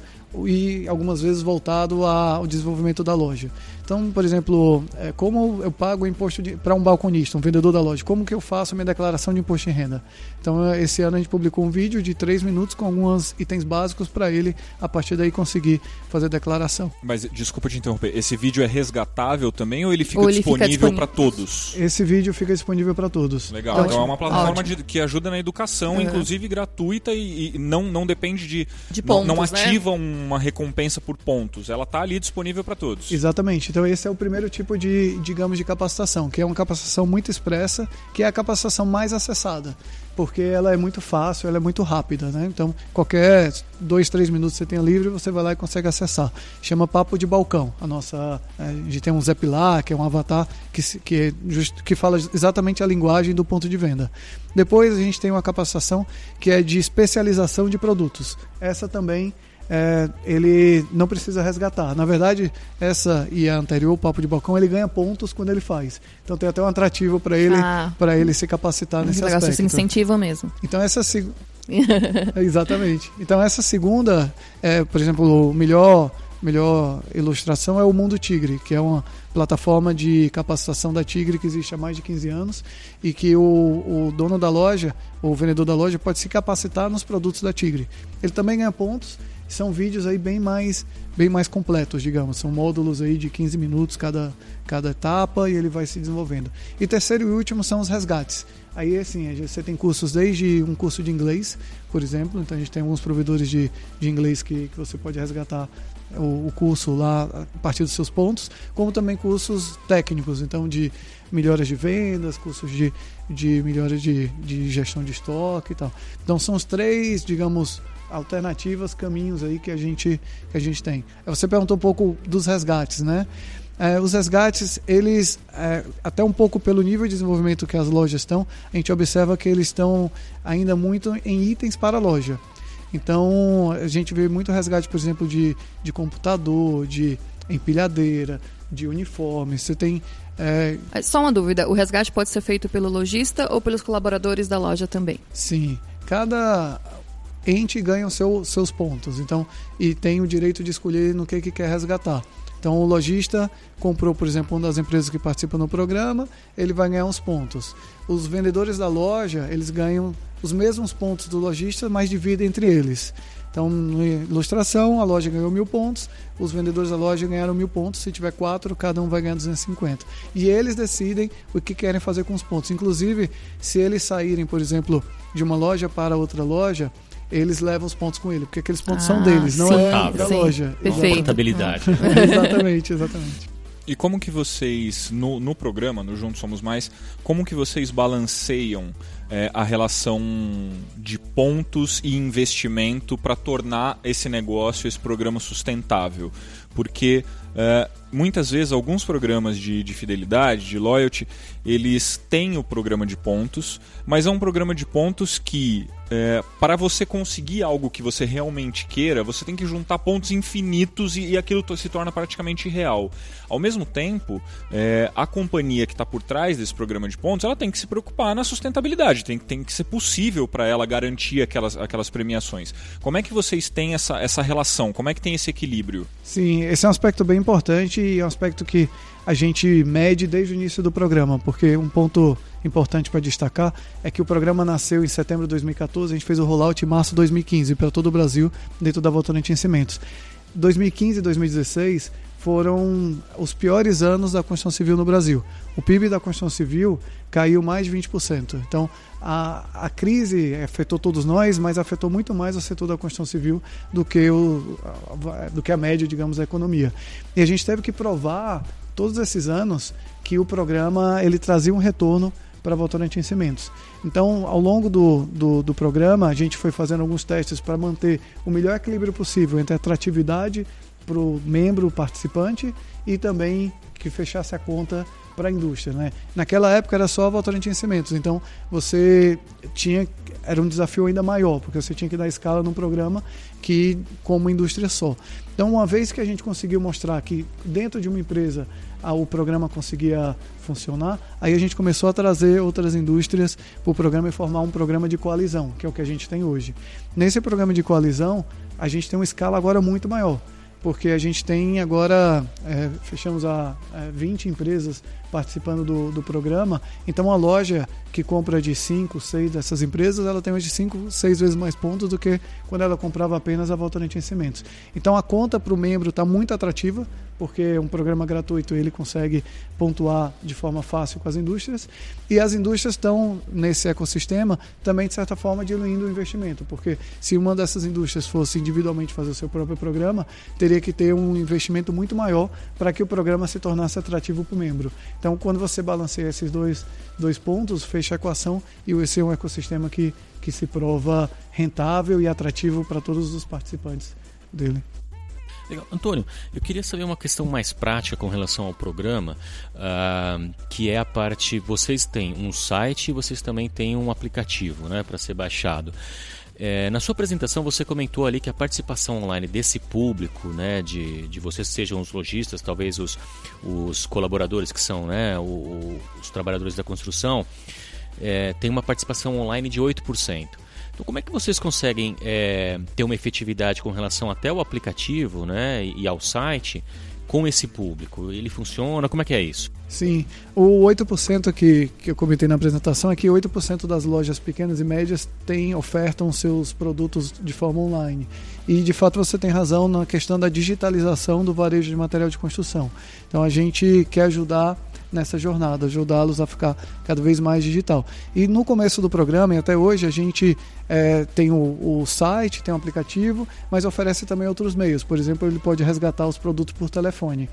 e algumas vezes voltado ao desenvolvimento da loja. Então, por exemplo, é, como eu pago imposto para um balconista, um vendedor da loja? Como que eu faço a minha declaração de imposto de renda? Então, é, esse ano a gente publicou um vídeo de três minutos com alguns itens básicos para ele, a partir daí, conseguir fazer a declaração. Mas, desculpa te interromper, esse vídeo é resgatável também ou ele fica ou ele disponível para todos? Esse vídeo fica disponível para todos. Legal, então, então é uma plataforma de, que ajuda na educação, é. inclusive gratuita e, e, não, não depende de. de pontos, não, não né? ativa uma recompensa por pontos. Ela está ali disponível para todos. Exatamente. Então esse é o primeiro tipo de, digamos, de capacitação, que é uma capacitação muito expressa, que é a capacitação mais acessada porque ela é muito fácil, ela é muito rápida, né? Então, qualquer dois, três minutos você tenha livre, você vai lá e consegue acessar. Chama Papo de Balcão. A nossa, é, a gente tem um Zé que é um avatar que, que, é que fala exatamente a linguagem do ponto de venda. Depois a gente tem uma capacitação que é de especialização de produtos. Essa também é, ele não precisa resgatar. Na verdade, essa e a anterior, o Papo de Balcão, ele ganha pontos quando ele faz. Então tem até um atrativo para ele, Ah. para ele se capacitar nesse negócio aspecto. se incentiva mesmo. Então essa Exatamente. Então essa segunda, é, por exemplo, o melhor melhor ilustração é o Mundo Tigre, que é uma plataforma de capacitação da Tigre que existe há mais de 15 anos e que o, o dono da loja, o vendedor da loja pode se capacitar nos produtos da Tigre. Ele também ganha pontos. São vídeos aí bem mais bem mais completos, digamos. São módulos aí de 15 minutos cada cada etapa e ele vai se desenvolvendo. E terceiro e último são os resgates. Aí, assim, você tem cursos desde um curso de inglês, por exemplo. Então, a gente tem alguns provedores de, de inglês que, que você pode resgatar o, o curso lá a partir dos seus pontos, como também cursos técnicos, então, de melhoras de vendas, cursos de, de melhoras de, de gestão de estoque e tal. Então, são os três, digamos, alternativas, caminhos aí que a gente, que a gente tem. Você perguntou um pouco dos resgates, né? É, os resgates, eles, é, até um pouco pelo nível de desenvolvimento que as lojas estão, a gente observa que eles estão ainda muito em itens para a loja. Então, a gente vê muito resgate, por exemplo, de, de computador, de empilhadeira, de uniforme. Você tem. é, É, Só uma dúvida, o resgate pode ser feito pelo lojista ou pelos colaboradores da loja também? Sim, cada ente ganha seu, seus pontos, então e tem o direito de escolher no que, que quer resgatar. Então o lojista comprou, por exemplo, uma das empresas que participa no programa, ele vai ganhar uns pontos. Os vendedores da loja, eles ganham os mesmos pontos do lojista, mas dividem entre eles. Então, na ilustração, a loja ganhou mil pontos, os vendedores da loja ganharam mil pontos. Se tiver quatro, cada um vai ganhar 250. E eles decidem o que querem fazer com os pontos. Inclusive, se eles saírem, por exemplo, de uma loja para outra loja, eles levam os pontos com ele, porque aqueles pontos são Ah, deles, não sim, é da sim. loja. Perfeito. Portabilidade. exatamente, exatamente. E como que vocês, no, no programa, no Juntos Somos Mais, como que vocês balanceiam é, a relação de pontos e investimento para tornar esse negócio, esse programa sustentável? Porque é, muitas vezes alguns programas de, de fidelidade, de loyalty, eles têm o programa de pontos, mas é um programa de pontos que, é, para você conseguir algo que você realmente queira, você tem que juntar pontos infinitos e, e aquilo se torna praticamente real. Ao mesmo tempo, é, a companhia que está por trás desse programa de pontos, ela tem que se preocupar na sustentabilidade, tem, tem que ser possível para ela garantir aquelas, aquelas premiações. Como é que vocês têm essa, essa relação? Como é que tem esse equilíbrio? Sim, esse é um aspecto bem importante é um aspecto que a gente mede desde o início do programa, porque um ponto importante para destacar é que o programa nasceu em setembro de 2014, a gente fez o rollout em março de 2015 para todo o Brasil, dentro da Votorantim Cimentos. 2015 e 2016 foram os piores anos da construção civil no Brasil. O PIB da construção civil caiu mais de 20%. Então, a, a crise afetou todos nós, mas afetou muito mais o setor da construção civil do que, o, do que a média, digamos, da economia. E a gente teve que provar todos esses anos que o programa ele trazia um retorno para Votorantim Cimentos. Então, ao longo do, do, do programa, a gente foi fazendo alguns testes para manter o melhor equilíbrio possível entre atratividade para o membro participante e também que fechasse a conta para a indústria. Né? Naquela época era só a Votorantim Cimentos, então você tinha era um desafio ainda maior, porque você tinha que dar escala num programa que como indústria só. Então, uma vez que a gente conseguiu mostrar que dentro de uma empresa o programa conseguia funcionar, aí a gente começou a trazer outras indústrias para o programa e formar um programa de coalizão, que é o que a gente tem hoje. Nesse programa de coalizão, a gente tem uma escala agora muito maior porque a gente tem agora, é, fechamos a, a 20 empresas participando do, do programa, então a loja que compra de 5, 6 dessas empresas, ela tem hoje 5, 6 vezes mais pontos do que quando ela comprava apenas a Votorantim Cimentos. Então a conta para o membro está muito atrativa, porque é um programa gratuito ele consegue pontuar de forma fácil com as indústrias, e as indústrias estão nesse ecossistema também, de certa forma, diluindo o investimento, porque se uma dessas indústrias fosse individualmente fazer o seu próprio programa, teria que ter um investimento muito maior para que o programa se tornasse atrativo para o membro. Então, quando você balanceia esses dois, dois pontos, fecha a equação e esse é um ecossistema que, que se prova rentável e atrativo para todos os participantes dele. Legal. Antônio, eu queria saber uma questão mais prática com relação ao programa, ah, que é a parte. Vocês têm um site e vocês também têm um aplicativo né, para ser baixado. É, na sua apresentação você comentou ali que a participação online desse público, né, de, de vocês sejam os lojistas, talvez os, os colaboradores que são né, o, os trabalhadores da construção, é, tem uma participação online de 8%. Então, como é que vocês conseguem é, ter uma efetividade com relação até ao aplicativo né, e ao site com esse público? Ele funciona? Como é que é isso? Sim, o 8% que, que eu comentei na apresentação é que 8% das lojas pequenas e médias têm, ofertam seus produtos de forma online. E de fato você tem razão na questão da digitalização do varejo de material de construção. Então a gente quer ajudar nessa jornada, ajudá-los a ficar cada vez mais digital. E no começo do programa e até hoje a gente é, tem o, o, site, tem o aplicativo, mas oferece também outros meios. Por exemplo, ele pode resgatar os produtos por telefone.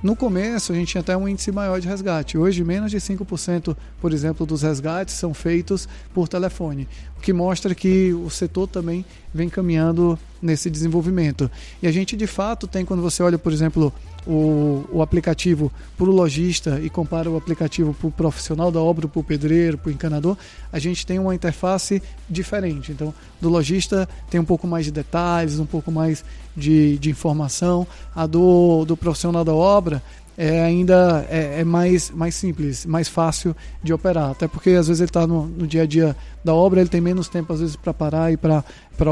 No começo, a gente tinha até um índice maior de resgate. Hoje, menos de 5%, por exemplo, dos resgates são feitos por telefone, o que mostra que o setor também vem caminhando nesse desenvolvimento. E a gente, de fato, tem, quando você olha, por exemplo, o, o aplicativo para o lojista e compara o aplicativo para o profissional da obra, para o pedreiro, para o encanador, a gente tem uma interface diferente. Então, do lojista tem um pouco mais de detalhes, um pouco mais de, de informação. A do, do profissional da obra é ainda é, é, mais, mais simples, mais fácil de operar. Até porque às vezes ele está no, no, dia a dia da obra, ele tem menos tempo às vezes para parar e para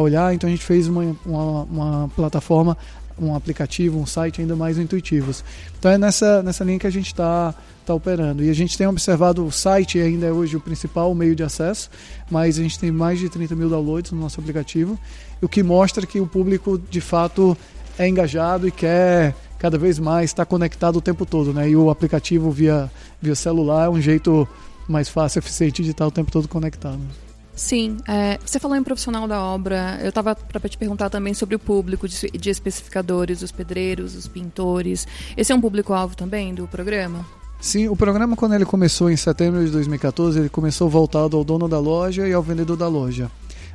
olhar. Então a gente fez uma, uma, uma plataforma um aplicativo, um site ainda mais intuitivos. Então é nessa, nessa linha que a gente está tá operando. E a gente tem observado o site ainda é hoje o principal meio de acesso, mas a gente tem mais de 30 mil downloads no nosso aplicativo, o que mostra que o público de fato é engajado e quer cada vez mais estar conectado o tempo todo. Né? E o aplicativo via, via celular é um jeito mais fácil, eficiente de estar o tempo todo conectado. Sim, é, você falou em profissional da obra. Eu estava para te perguntar também sobre o público de, de especificadores, os pedreiros, os pintores. Esse é um público-alvo também do programa? Sim, o programa, quando ele começou em setembro de 2014, ele começou voltado ao dono da loja e ao vendedor da loja.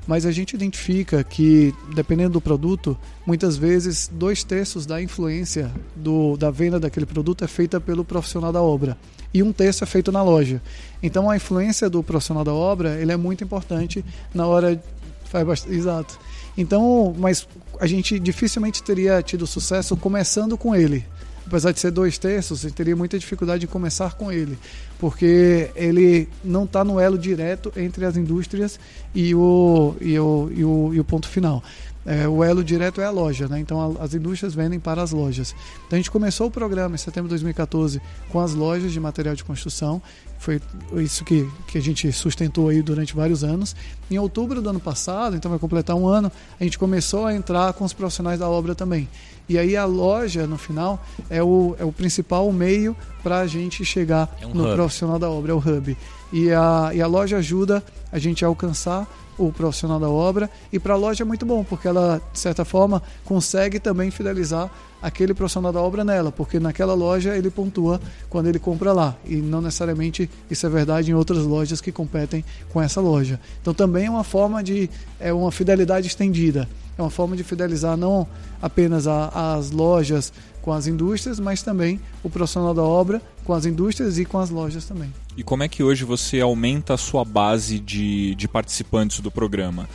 Mas a gente identifica que, dependendo do produto, muitas vezes dois terços da influência do, da venda daquele produto é feita pelo profissional da obra e um terço é feito na loja. Então a influência do profissional da obra ele é muito importante na hora faz exato. Então, mas a gente dificilmente teria tido sucesso começando com ele. Apesar de ser dois terços, teria muita dificuldade de começar com ele, porque ele não está no elo direto entre as indústrias e o, e o, e o, e o ponto final. É, o elo direto é a loja, né? então a, as indústrias vendem para as lojas. Então a gente começou o programa em setembro de 2014 com as lojas de material de construção, foi isso que, que a gente sustentou aí durante vários anos. Em outubro do ano passado, então vai completar um ano, a gente começou a entrar com os profissionais da obra também. E aí a loja, no final, é o, é o principal meio para a gente chegar é um no hub. profissional da obra, é o hub. E a, e a loja ajuda a gente a alcançar o profissional da obra. E para a loja é muito bom porque ela de certa forma consegue também fidelizar aquele profissional da obra nela porque naquela loja ele pontua quando ele compra lá. E não necessariamente isso é verdade em outras lojas que competem com essa loja. Então também é uma forma de é uma fidelidade estendida. É uma forma de fidelizar não apenas a, as lojas com as indústrias, mas também o profissional da obra com as indústrias e com as lojas também. E como é que hoje você aumenta a sua base de, de participantes do programa?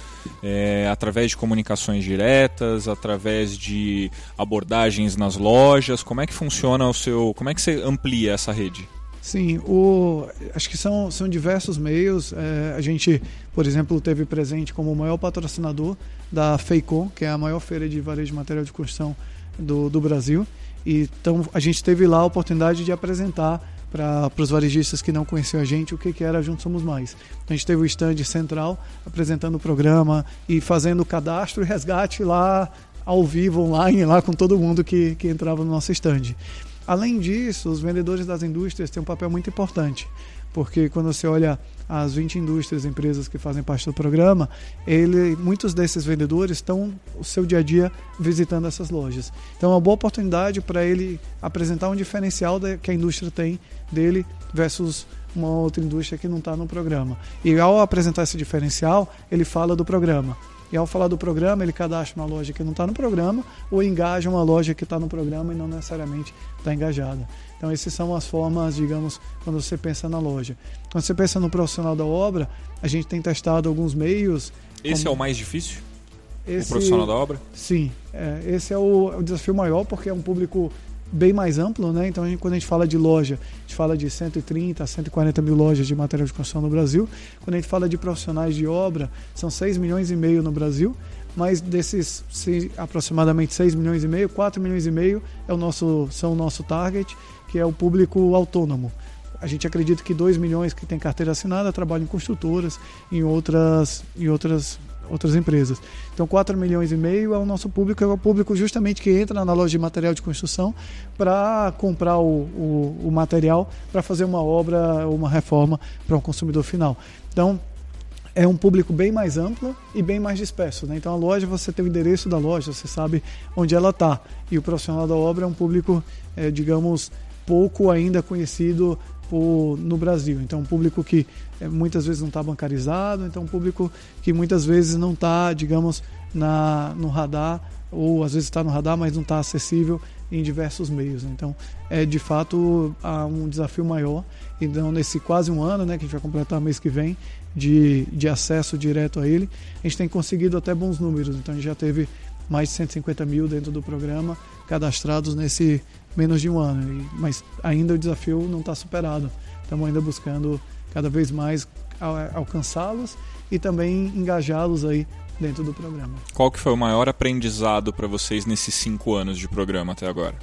É, através de comunicações diretas, através de abordagens nas lojas? Como é que funciona o seu. Como é que você amplia essa rede? Sim, o, acho que são, são diversos meios. É, a gente, por exemplo, teve presente como o maior patrocinador da FEICOM, que é a maior feira de varejo de material de construção do, do Brasil. Então a gente teve lá a oportunidade de apresentar para os varejistas que não conheciam a gente o que, que era Juntos Somos Mais. Então, a gente teve o stand central apresentando o programa e fazendo o cadastro e resgate lá ao vivo, online, lá com todo mundo que, que entrava no nosso stand. Além disso, os vendedores das indústrias têm um papel muito importante, porque quando você olha as 20 indústrias, empresas que fazem parte do programa, ele, muitos desses vendedores estão o seu dia a dia visitando essas lojas. Então é uma boa oportunidade para ele apresentar um diferencial que a indústria tem dele versus uma outra indústria que não está no programa. E ao apresentar esse diferencial, ele fala do programa. E ao falar do programa, ele cadastra uma loja que não está no programa ou engaja uma loja que está no programa e não necessariamente está engajada. Então, essas são as formas, digamos, quando você pensa na loja. Quando você pensa no profissional da obra, a gente tem testado alguns meios Esse como- é o mais difícil? esse- O profissional da obra? Sim, é, esse é o, é o desafio maior porque é um público bem mais amplo, né? Então, a gente- quando a gente fala de loja, a gente fala de 130 a 140 mil lojas de material de construção no Brasil. Quando a gente fala de profissionais de obra, são 6 milhões e meio no Brasil, mas desses seis- aproximadamente 6 milhões e meio, 4 milhões e meio é o nosso, são o nosso target, que é o público autônomo. A gente acredita que 2 milhões que tem carteira assinada trabalham em construtoras, em outras, em outras, outras empresas. Então, 4 milhões e meio é o nosso público, é o público justamente que entra na loja de material de construção para comprar o, o, o material para fazer uma obra uma reforma para um consumidor final. Então, é um público bem mais amplo e bem mais disperso. Né? Então, a loja, você tem o endereço da loja, você sabe onde ela está. E o profissional da obra é um público, eh, digamos, pouco ainda conhecido por, no Brasil. Então, um público que eh, muitas vezes não está bancarizado, então um público que muitas vezes não está, digamos, na, no radar, ou às vezes está no radar, mas não está acessível em diversos meios. Então, é de fato um desafio maior. Então, nesse quase um ano, né, que a gente vai completar mês que vem, de, de acesso direto a ele, a gente tem conseguido até bons números. Então, a gente já teve mais de 150 mil dentro do programa cadastrados nesse menos de um ano. Mas ainda o desafio não está superado. Estamos ainda buscando cada vez mais al- alcançá-los e também engajá-los aí dentro do programa. Qual que foi o maior aprendizado para vocês nesses cinco anos de programa até agora?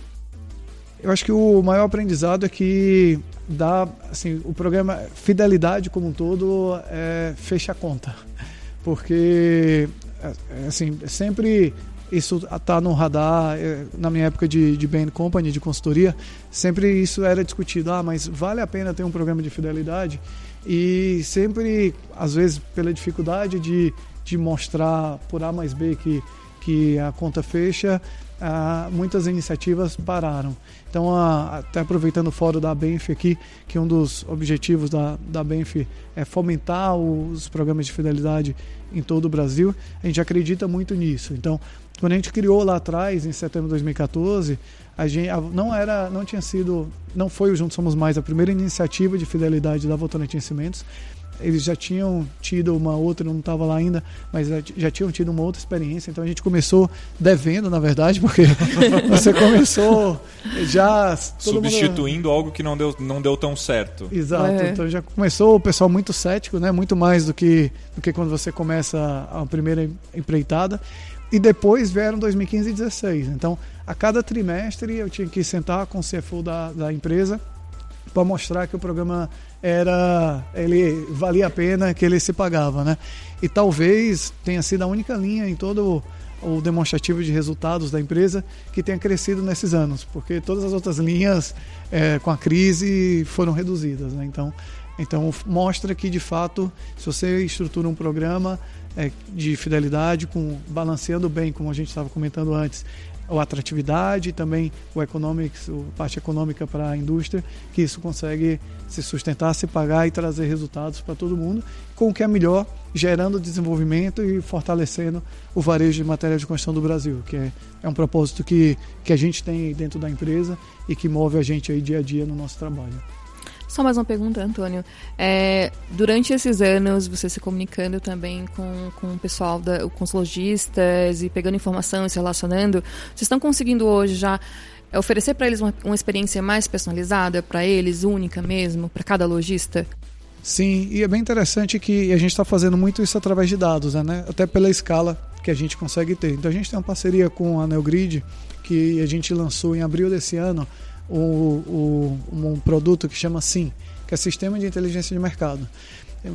Eu acho que o maior aprendizado é que dá, assim, o programa Fidelidade como um todo é, fecha a conta. Porque, é, assim, sempre isso está no radar, é, na minha época de, de Bain Company, de consultoria, sempre isso era discutido, ah, mas vale a pena ter um programa de fidelidade? E sempre, às vezes, pela dificuldade de, de mostrar por A mais B que, que a conta fecha, ah, muitas iniciativas pararam. Então, ah, até aproveitando o fórum da Benf aqui, que um dos objetivos da, da Benf é fomentar os programas de fidelidade em todo o Brasil, a gente acredita muito nisso. Então, quando a gente criou lá atrás, em setembro de 2014, a gente a- não era, não tinha sido, não foi o Juntos Somos Mais a primeira iniciativa de fidelidade da Votorantim Cimentos. Eles já tinham tido uma outra, não estava lá ainda, mas já, já tinham tido uma outra experiência. Então a gente começou devendo, na verdade, porque você começou já todo mundo- Substituindo algo que não deu, não deu tão certo. Exato. É. Então já começou o pessoal muito cético, né? Muito mais do que, do que quando você começa a primeira empreitada. E depois vieram 2015 e 2016. Então, a cada trimestre eu tinha que sentar com o CFO da, da empresa para mostrar que o programa era ele valia a pena, que ele se pagava, né? E talvez tenha sido a única linha em todo o, demonstrativo de resultados da empresa que tenha crescido nesses anos, porque todas as outras linhas é, com a crise foram reduzidas, né? Então, então mostra que de fato, se você estrutura um programa é, de fidelidade, com balanceando bem, como a gente estava comentando antes, a atratividade e também o economics, a parte econômica para a indústria, que isso consegue se sustentar, se pagar e trazer resultados para todo mundo, com o que é melhor, gerando desenvolvimento e fortalecendo o varejo de matéria de construção do Brasil, que é, é um propósito que, que a gente tem dentro da empresa e que move a gente aí dia a dia no nosso trabalho. Só mais uma pergunta, Antônio. É, durante esses anos, você se comunicando também com, com o pessoal, da, com os lojistas e pegando informação e se relacionando, vocês estão conseguindo hoje já oferecer para eles uma, uma experiência mais personalizada para eles, única mesmo, para cada lojista? Sim, e é bem interessante que a gente está fazendo muito isso através de dados, né? até pela escala que a gente consegue ter. Então a gente tem uma parceria com a Neogrid, que a gente lançou em abril desse ano um produto que chama SIM, que é Sistema de Inteligência de Mercado.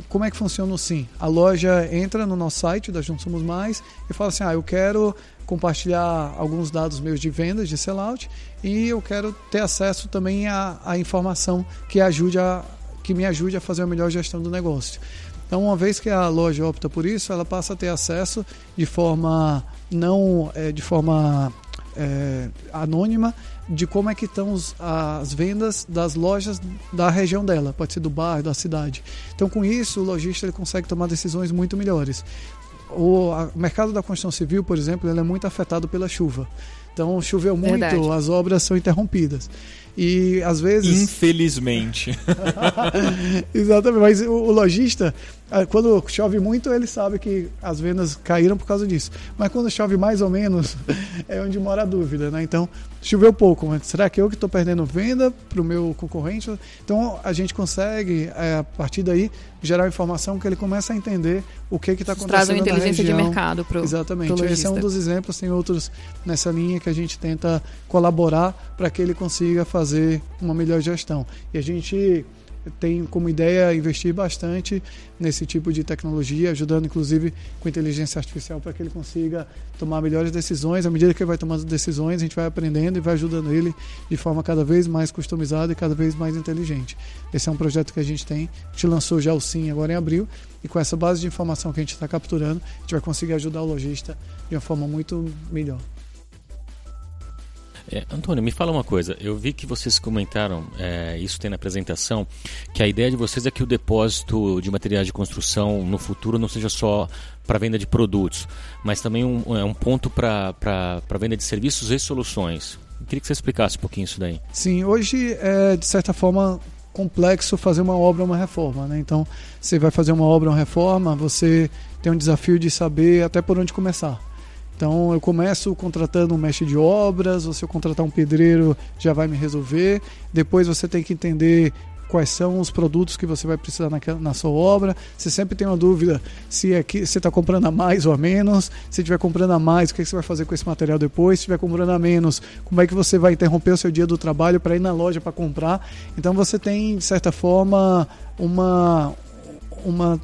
Como é que funciona o SIM? A loja entra no nosso site da Juntos Somos Mais e fala assim: ah, eu quero compartilhar alguns dados meus de vendas, de sellout, e eu quero ter acesso também à, à informação que ajude a, que me ajude a fazer a melhor gestão do negócio. Então, uma vez que a loja opta por isso, ela passa a ter acesso de forma não é, de forma é, anônima de como é que estão os, as vendas das lojas da região dela, pode ser do bairro, da cidade. Então, com isso, o lojista ele consegue tomar decisões muito melhores. O, a, o mercado da construção civil, por exemplo, ele é muito afetado pela chuva. Então, choveu muito, Verdade. as obras são interrompidas. E às vezes. Infelizmente. Exatamente, mas o, o lojista, quando chove muito, ele sabe que as vendas caíram por causa disso. Mas quando chove mais ou menos, é onde mora a dúvida, né? Então, choveu pouco, mas será que eu que estou perdendo venda para o meu concorrente? Então, a gente consegue, é, a partir daí, gerar informação que ele começa a entender o que está Isso traz acontecendo uma inteligência de mercado pro, Exatamente. pro Esse é um dos exemplos, tem outros nessa linha que a gente tenta colaborar para que ele consiga fazer uma melhor gestão. E a gente tem como ideia investir bastante nesse tipo de tecnologia, ajudando inclusive com inteligência artificial para que ele consiga tomar melhores decisões. À medida que ele vai tomando decisões, a gente vai aprendendo e vai ajudando ele de forma cada vez mais customizada e cada vez mais inteligente. Esse é um projeto que a gente tem. A gente lançou já o Sim agora em abril e com essa base de informação que a gente está capturando, a gente vai conseguir ajudar o lojista de uma forma muito melhor. É, Antônio, me fala uma coisa. Eu vi que vocês comentaram, é, isso tem na apresentação, que a ideia de vocês é que o depósito de materiais de construção no futuro não seja só para venda de produtos, mas também um, é um ponto para venda de serviços e soluções. Eu queria que você explicasse um pouquinho isso daí. Sim, hoje é de certa forma complexo fazer uma obra uma reforma, né? Então, você vai fazer uma obra uma reforma, você tem um desafio de saber até por onde começar. Então, eu começo contratando um mestre de obras, ou se eu contratar um pedreiro, já vai me resolver. Depois você tem que entender quais são os produtos que você vai precisar naquela, na sua obra. Você sempre tem uma dúvida se é que você está comprando a mais ou a menos. Se estiver comprando a mais, o que você vai fazer com esse material depois? Se estiver comprando a menos, como é que você vai interromper o seu dia do trabalho para ir na loja para comprar? Então você tem, de certa forma, uma, uma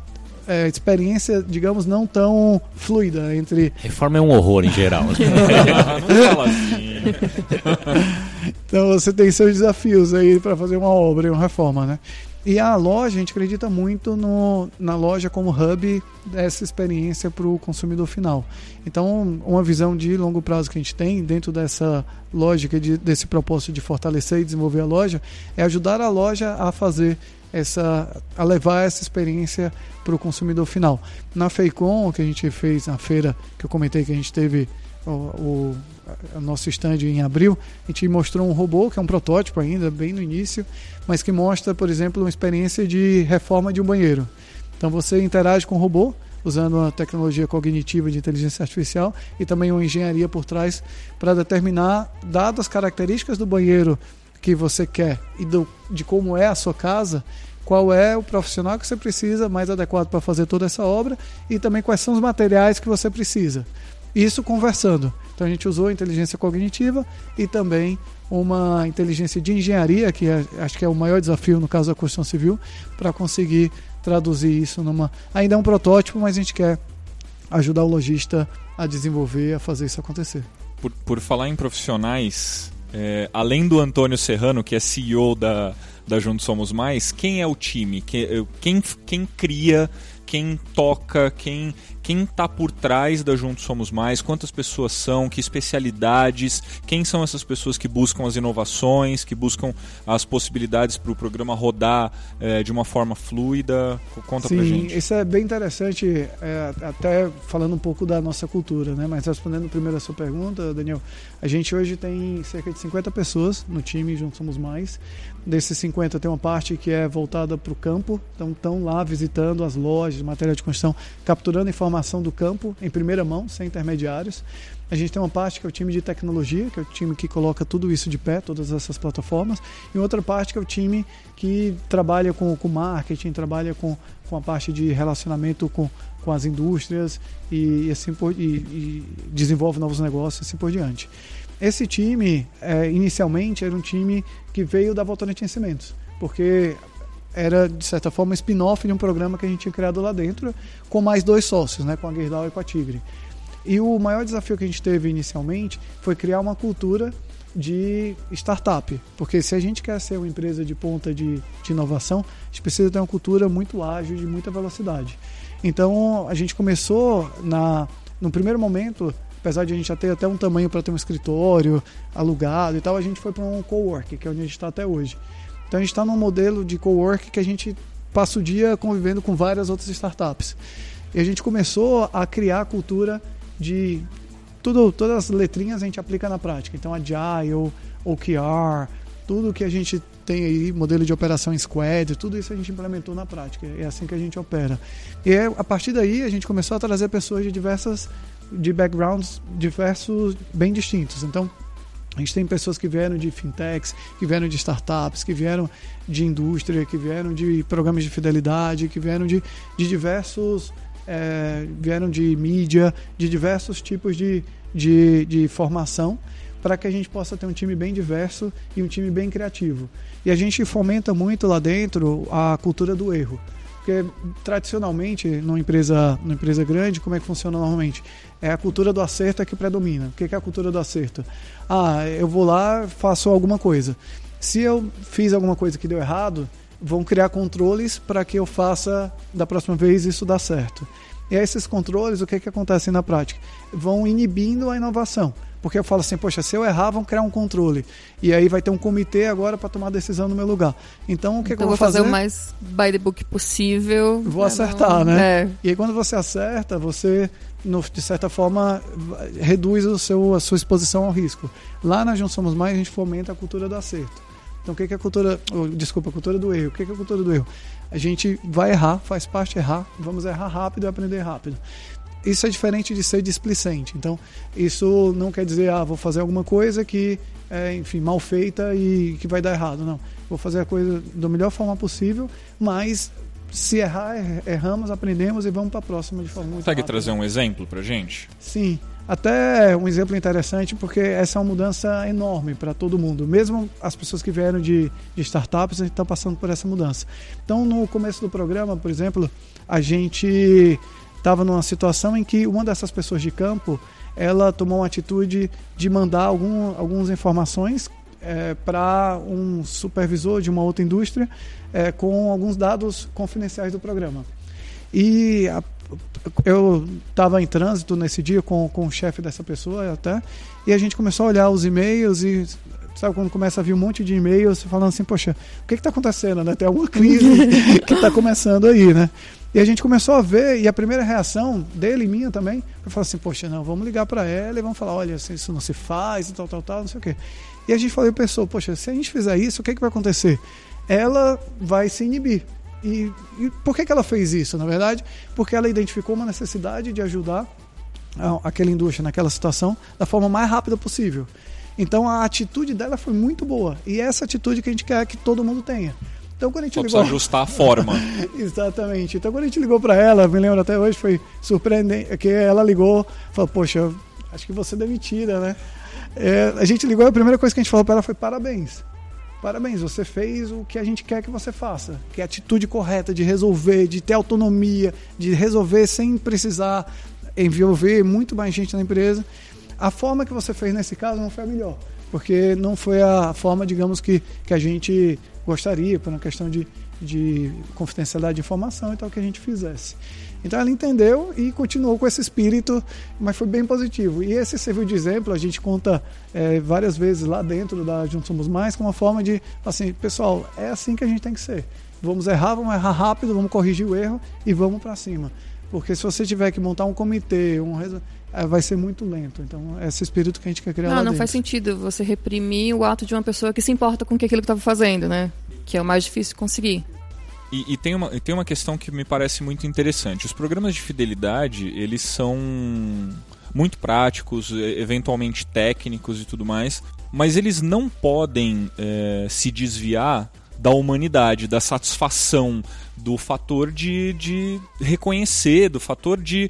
é, experiência, digamos, não tão fluida entre Reforma é um horror em geral. não fala assim. Então você tem seus desafios aí para fazer uma obra e uma reforma, né? E a loja, a gente acredita muito no, na loja como hub dessa experiência para o consumidor final. Então, uma visão de longo prazo que a gente tem dentro dessa lógica, de, desse propósito de fortalecer e desenvolver a loja, é ajudar a loja a fazer essa, a levar essa experiência para o consumidor final. Na Feicom, que a gente fez na feira, que eu comentei que a gente teve o, o, o nosso stand em abril, a gente mostrou um robô, que é um protótipo ainda, bem no início, mas que mostra, por exemplo, uma experiência de reforma de um banheiro. Então você interage com o robô, usando uma tecnologia cognitiva de inteligência artificial e também uma engenharia por trás para determinar, dadas as características do banheiro que você quer e do, de como é a sua casa, qual é o profissional que você precisa mais adequado para fazer toda essa obra e também quais são os materiais que você precisa. Isso conversando. Então a gente usou inteligência cognitiva e também uma inteligência de engenharia, que é, acho que é o maior desafio no caso da construção civil, para conseguir traduzir isso numa. Ainda é um protótipo, mas a gente quer ajudar o lojista a desenvolver, a fazer isso acontecer. Por, por falar em profissionais, é, além do Antônio Serrano, que é CEO da, da Juntos Somos Mais, quem é o time? Quem, quem, quem cria, quem toca, quem quem está por trás da Juntos Somos Mais, quantas pessoas são, que especialidades, quem são essas pessoas que buscam as inovações, que buscam as possibilidades para o programa rodar é, de uma forma fluida. Conta Sim, pra gente. Isso é bem interessante, é, até falando um pouco da nossa cultura, né? Mas respondendo primeiro a sua pergunta, Daniel, a gente hoje tem cerca de 50 pessoas no time, Juntos Somos Mais. Desses 50 tem uma parte que é voltada para o campo, então estão lá visitando as lojas, material de construção, capturando informação do campo em primeira mão, sem intermediários. A gente tem uma parte que é o time de tecnologia, que é o time que coloca tudo isso de pé, todas essas plataformas, e outra parte que é o time que trabalha com, com marketing, trabalha com, com a parte de relacionamento com, com as indústrias e, e assim por, e, e desenvolve novos negócios assim por diante. Esse time, é, inicialmente, era um time que veio da Votorantim Cimentos, porque era, de certa forma, um spin-off de um programa que a gente tinha criado lá dentro, com mais dois sócios, né, com a Gerdau e com a Tigre. E o maior desafio que a gente teve inicialmente foi criar uma cultura de startup, porque se a gente quer ser uma empresa de ponta de, de inovação, a gente precisa ter uma cultura muito ágil, de muita velocidade. Então, a gente começou, na, no primeiro momento, apesar de a gente já ter até um tamanho para ter um escritório alugado e tal, a gente foi para um cowork, que é onde a gente está até hoje. Então a gente está num modelo de cowork que a gente passa o dia convivendo com várias outras startups. E a gente começou a criar a cultura de tudo, todas as letrinhas a gente aplica na prática. Então, Agile, OKR, tudo que a gente tem aí, modelo de operação Squad, tudo isso a gente implementou na prática. É assim que a gente opera. E é, a partir daí a gente começou a trazer pessoas de diversas, de backgrounds diversos, bem distintos. Então, a gente tem pessoas que vieram de fintechs, que vieram de startups, que vieram de indústria, que vieram de programas de fidelidade, que vieram de, de diversos. É, vieram de mídia, de diversos tipos de, de, de formação, para que a gente possa ter um time bem diverso e um time bem criativo. E a gente fomenta muito lá dentro a cultura do erro. Porque tradicionalmente, numa empresa, numa empresa grande, como é que funciona normalmente? É a cultura do acerto é que predomina. O que é a cultura do acerto? Ah, eu vou lá, faço alguma coisa. Se eu fiz alguma coisa que deu errado, vão criar controles para que eu faça da próxima vez isso dar certo. E esses controles, o que, que acontece na prática? Vão inibindo a inovação. Porque eu falo assim, poxa, se eu errar, vão criar um controle. E aí vai ter um comitê agora para tomar decisão no meu lugar. Então, o que, então, que eu vou fazer? fazer? o mais by the book possível. Vou acertar, não... né? É. E aí, quando você acerta, você, no, de certa forma, reduz o seu, a sua exposição ao risco. Lá na Juntos Somos Mais, a gente fomenta a cultura do acerto. Então, o que é a cultura. Oh, desculpa, a cultura do erro. O que é a cultura do erro? A gente vai errar, faz parte errar, vamos errar rápido e aprender rápido isso é diferente de ser displicente. Então, isso não quer dizer, ah, vou fazer alguma coisa que é, enfim, mal feita e que vai dar errado. Não. Vou fazer a coisa da melhor forma possível, mas se errar, er, erramos, aprendemos e vamos para a próxima de forma muito Consegue rápida. trazer um exemplo pra gente? Sim. Até um exemplo interessante, porque essa é uma mudança enorme para todo mundo. Mesmo as pessoas que vieram de, de startups, a gente está passando por essa mudança. Então, no começo do programa, por exemplo, a gente estava numa situação em que uma dessas pessoas de campo ela tomou uma atitude de mandar algum, algumas informações é, para um supervisor de uma outra indústria é, com alguns dados confidenciais do programa. E a, eu estava em trânsito nesse dia com, com o chefe dessa pessoa até, e a gente começou a olhar os e-mails e sabe quando começa a vir um monte de e-mails falando assim, poxa, o que está acontecendo, né? Tem alguma crise que está começando aí, né? E a gente começou a ver, e a primeira reação dele e minha também, foi falar assim, poxa, não, vamos ligar para ela e vamos falar, olha, isso não se faz e tal, tal, tal, não sei o quê. E a gente falou, pensou, poxa, se a gente fizer isso, o que, é que vai acontecer? Ela vai se inibir. E, e por que, que ela fez isso, na verdade? Porque ela identificou uma necessidade de ajudar aquela indústria naquela situação da forma mais rápida possível. Então a atitude dela foi muito boa. E essa atitude que a gente quer que todo mundo tenha. Então quando a gente Só ligou... ajustar a forma. Exatamente. Então quando a gente ligou para ela, me lembro até hoje, foi surpreendente, que ela ligou, falou, poxa, acho que você é demitida, né? É, a gente ligou e a primeira coisa que a gente falou para ela foi parabéns. Parabéns, você fez o que a gente quer que você faça, que é a atitude correta de resolver, de ter autonomia, de resolver sem precisar envolver muito mais gente na empresa. A forma que você fez nesse caso não foi a melhor, porque não foi a forma, digamos, que, que a gente gostaria, por uma questão de, de confidencialidade de informação e tal, que a gente fizesse. Então ela entendeu e continuou com esse espírito, mas foi bem positivo. E esse serviu de exemplo, a gente conta é, várias vezes lá dentro da Juntos Somos Mais, como uma forma de, assim, pessoal, é assim que a gente tem que ser. Vamos errar, vamos errar rápido, vamos corrigir o erro e vamos para cima. Porque se você tiver que montar um comitê, um vai ser muito lento. Então, esse espírito que a gente quer criar Não, lá não dentro. faz sentido você reprimir o ato de uma pessoa que se importa com aquilo que estava fazendo, né? Que é o mais difícil de conseguir. E, e, tem, uma, e tem uma questão que me parece muito interessante. Os programas de fidelidade, eles são muito práticos, eventualmente técnicos e tudo mais, mas eles não podem é, se desviar da humanidade, da satisfação, do fator de, de reconhecer, do fator de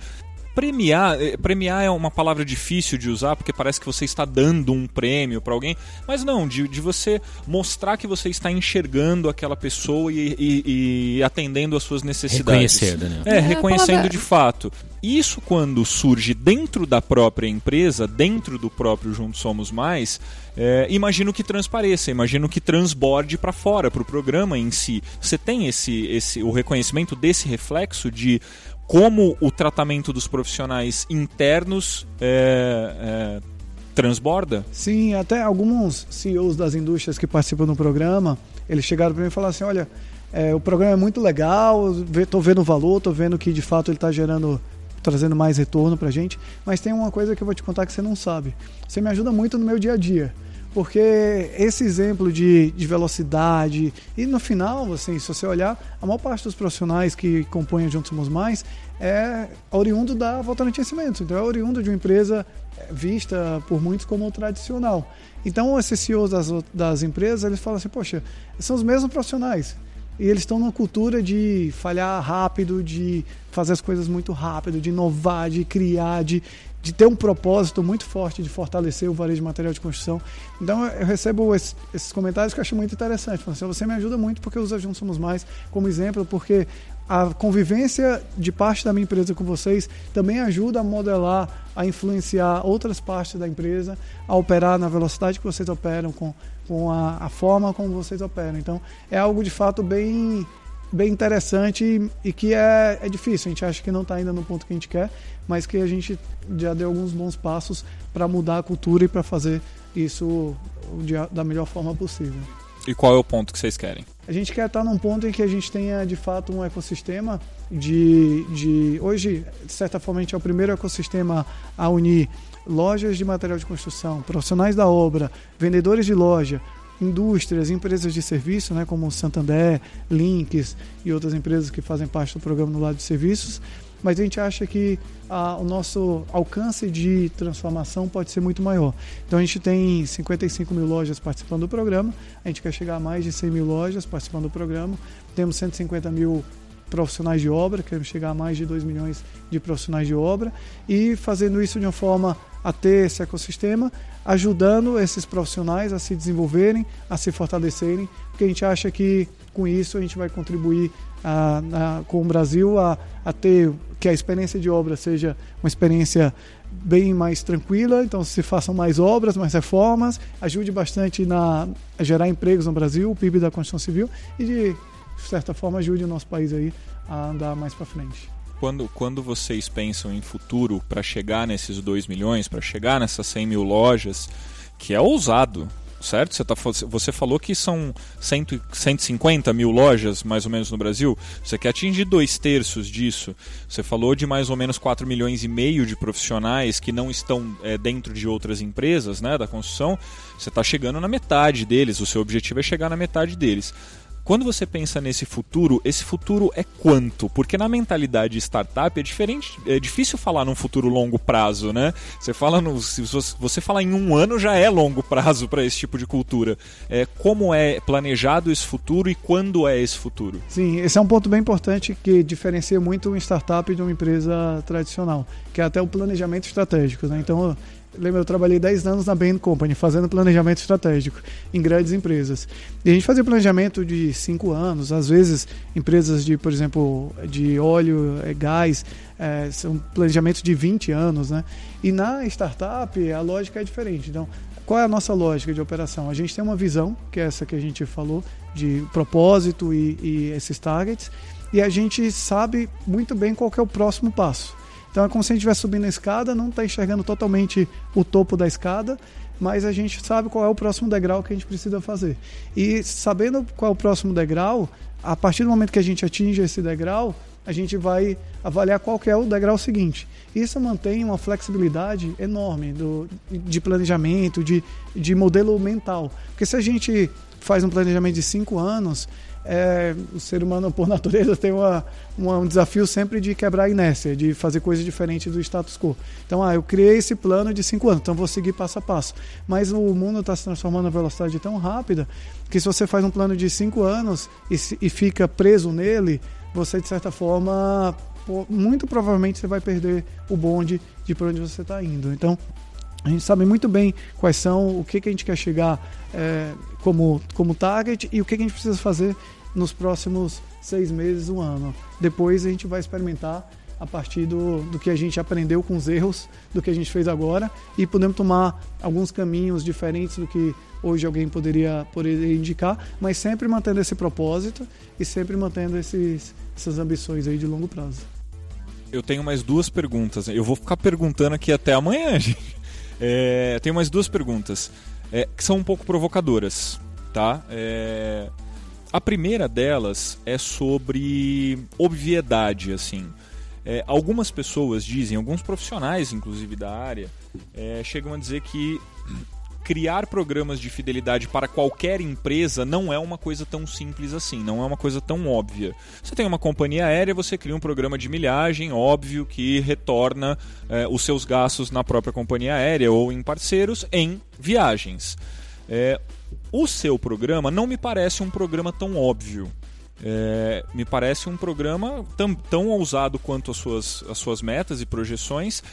premiar, eh, premiar é uma palavra difícil de usar porque parece que você está dando um prêmio para alguém, mas não, de, de você mostrar que você está enxergando aquela pessoa e, e, e atendendo às suas necessidades. Reconhecer, Daniel. É, É, reconhecendo palavra- de fato. Isso quando surge dentro da própria empresa, dentro do próprio Juntos Somos Mais, é, imagino que transpareça, imagino que transborde para fora, para o programa em si. Você tem esse, esse, o reconhecimento desse reflexo de como o tratamento dos profissionais internos é, é, transborda? Sim, até alguns CEOs das indústrias que participam do programa, eles chegaram para mim e falaram assim, olha, é, o programa é muito legal, estou vendo o valor, estou vendo que de fato ele está gerando trazendo mais retorno para a gente. Mas tem uma coisa que eu vou te contar que você não sabe. Você me ajuda muito no meu dia a dia. Porque esse exemplo de, de velocidade, e no final, assim, se você olhar, a maior parte dos profissionais que compõem Juntos Somos Mais é oriundo da Votorantim Cimentos. Então é oriundo de uma empresa vista por muitos como tradicional. Então esses CEOs das, das empresas, eles falam assim, poxa, são os mesmos profissionais. E eles estão numa cultura de falhar rápido, de fazer as coisas muito rápido, de inovar, de criar, de, de ter um propósito muito forte de fortalecer o varejo de material de construção. Então eu recebo esses, esses comentários que eu acho muito interessante. Assim, você me ajuda muito porque os Juntos Somos Mais como exemplo, porque a convivência de parte da minha empresa com vocês também ajuda a modelar, a influenciar outras partes da empresa, a operar na velocidade que vocês operam, com, com a, a forma como vocês operam. Então é algo de fato bem bem interessante e, e que é, é difícil. A gente acha que não está ainda no ponto que a gente quer, mas que a gente já deu alguns bons passos para mudar a cultura e para fazer isso da melhor forma possível. E qual é o ponto que vocês querem? A gente quer estar num ponto em que a gente tenha de fato um ecossistema de, de hoje, de certa forma, a gente é o primeiro ecossistema a unir lojas de material de construção, profissionais da obra, vendedores de loja, indústrias, empresas de serviço, né, como Santander, Links e outras empresas que fazem parte do programa no lado de serviços, mas a gente acha que o nosso alcance de transformação pode ser muito maior. Então a gente tem 55 mil lojas participando do programa, a gente quer chegar a mais de 100 mil lojas participando do programa, temos 150 mil profissionais de obra, queremos chegar a mais de 2 milhões de profissionais de obra e fazendo isso de uma forma a ter esse ecossistema, ajudando esses profissionais a se desenvolverem, a se fortalecerem, porque a gente acha que com isso a gente vai contribuir a, a, com o Brasil a, a ter que a experiência de obra seja uma experiência bem mais tranquila, então se façam mais obras, mais reformas, ajude bastante na, a gerar empregos no Brasil, o PIB da construção civil e de certa forma ajude o nosso país aí a andar mais para frente. Quando, quando vocês pensam em futuro para chegar nesses 2 milhões, para chegar nessas 100 mil lojas, que é ousado, certo? Você, tá, você falou que são 100, 150 mil lojas, mais ou menos, no Brasil. Você quer atingir dois terços disso. Você falou de mais ou menos 4 milhões e meio de profissionais que não estão é, dentro de outras empresas né, da construção. Você está chegando na metade deles. O seu objetivo é chegar na metade deles. Quando você pensa nesse futuro, esse futuro é quanto? Porque na mentalidade startup é diferente, é difícil falar num futuro longo prazo, né? Você fala no, se você falar em um ano já é longo prazo para esse tipo de cultura. É, como é planejado esse futuro e quando é esse futuro? Sim, esse é um ponto bem importante que diferencia muito uma startup de uma empresa tradicional, que é até o planejamento estratégico. Né? Então, Lembra, eu trabalhei 10 anos na Bain Company, fazendo planejamento estratégico em grandes empresas. E a gente fazia planejamento de 5 anos, às vezes empresas de, por exemplo, de óleo, é, gás, é, são planejamentos de 20 anos, né? E na startup a lógica é diferente. Então, qual é a nossa lógica de operação? A gente tem uma visão, que é essa que a gente falou, de propósito e, e esses targets, e a gente sabe muito bem qual é o próximo passo. Então é como se a gente estivesse subindo a escada, não está enxergando totalmente o topo da escada, mas a gente sabe qual é o próximo degrau que a gente precisa fazer. E sabendo qual é o próximo degrau, a partir do momento que a gente atinge esse degrau, a gente vai avaliar qual que é o degrau seguinte. Isso mantém uma flexibilidade enorme do, de planejamento, de, de modelo mental. Porque se a gente faz um planejamento de cinco anos, é, o ser humano, por natureza, tem uma, uma, um desafio sempre de quebrar a inércia, de fazer coisas diferentes do status quo. Então, ah, eu criei esse plano de cinco anos, então vou seguir passo a passo. Mas o mundo está se transformando a velocidade tão rápida que se você faz um plano de cinco anos e, e fica preso nele, você, de certa forma, muito provavelmente você vai perder o bonde de para onde você está indo. Então, a gente sabe muito bem quais são, o que, que a gente quer chegar é, como, como target e o que, que a gente precisa fazer nos próximos seis meses, um ano. Depois a gente vai experimentar a partir do, do que a gente aprendeu com os erros do que a gente fez agora e podemos tomar alguns caminhos diferentes do que hoje alguém poderia, poderia indicar, mas sempre mantendo esse propósito e sempre mantendo esses, essas ambições aí de longo prazo. Eu tenho mais duas perguntas. Eu vou ficar perguntando aqui até amanhã, gente. É, tenho mais duas perguntas é, que são um pouco provocadoras, tá? É, a primeira delas é sobre obviedade, assim. É, algumas pessoas dizem, alguns profissionais, inclusive da área, é, chegam a dizer que criar programas de fidelidade para qualquer empresa não é uma coisa tão simples assim, não é uma coisa tão óbvia. Você tem uma companhia aérea, você cria um programa de milhagem, óbvio que retorna é, os seus gastos na própria companhia aérea ou em parceiros em viagens. É, o seu programa não me parece um programa tão óbvio. É, me parece um programa tão, tão ousado quanto as suas, as suas metas e projeções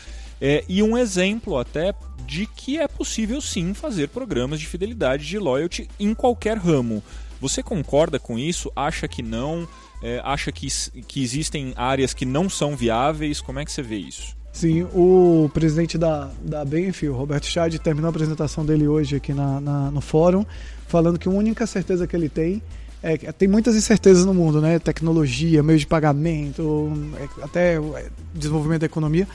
é, e um exemplo até de que é possível sim fazer programas de fidelidade de loyalty em qualquer ramo. Você concorda com isso? Acha que não? É, acha que, que existem áreas que não são viáveis? Como é que você vê isso? Sim, o presidente da, da Benfield, Roberto Chad, terminou a apresentação dele hoje aqui na, na, no fórum, falando que a única certeza que ele tem é, tem muitas incertezas no mundo, né? Tecnologia, meio de pagamento, é, até é, desenvolvimento da economia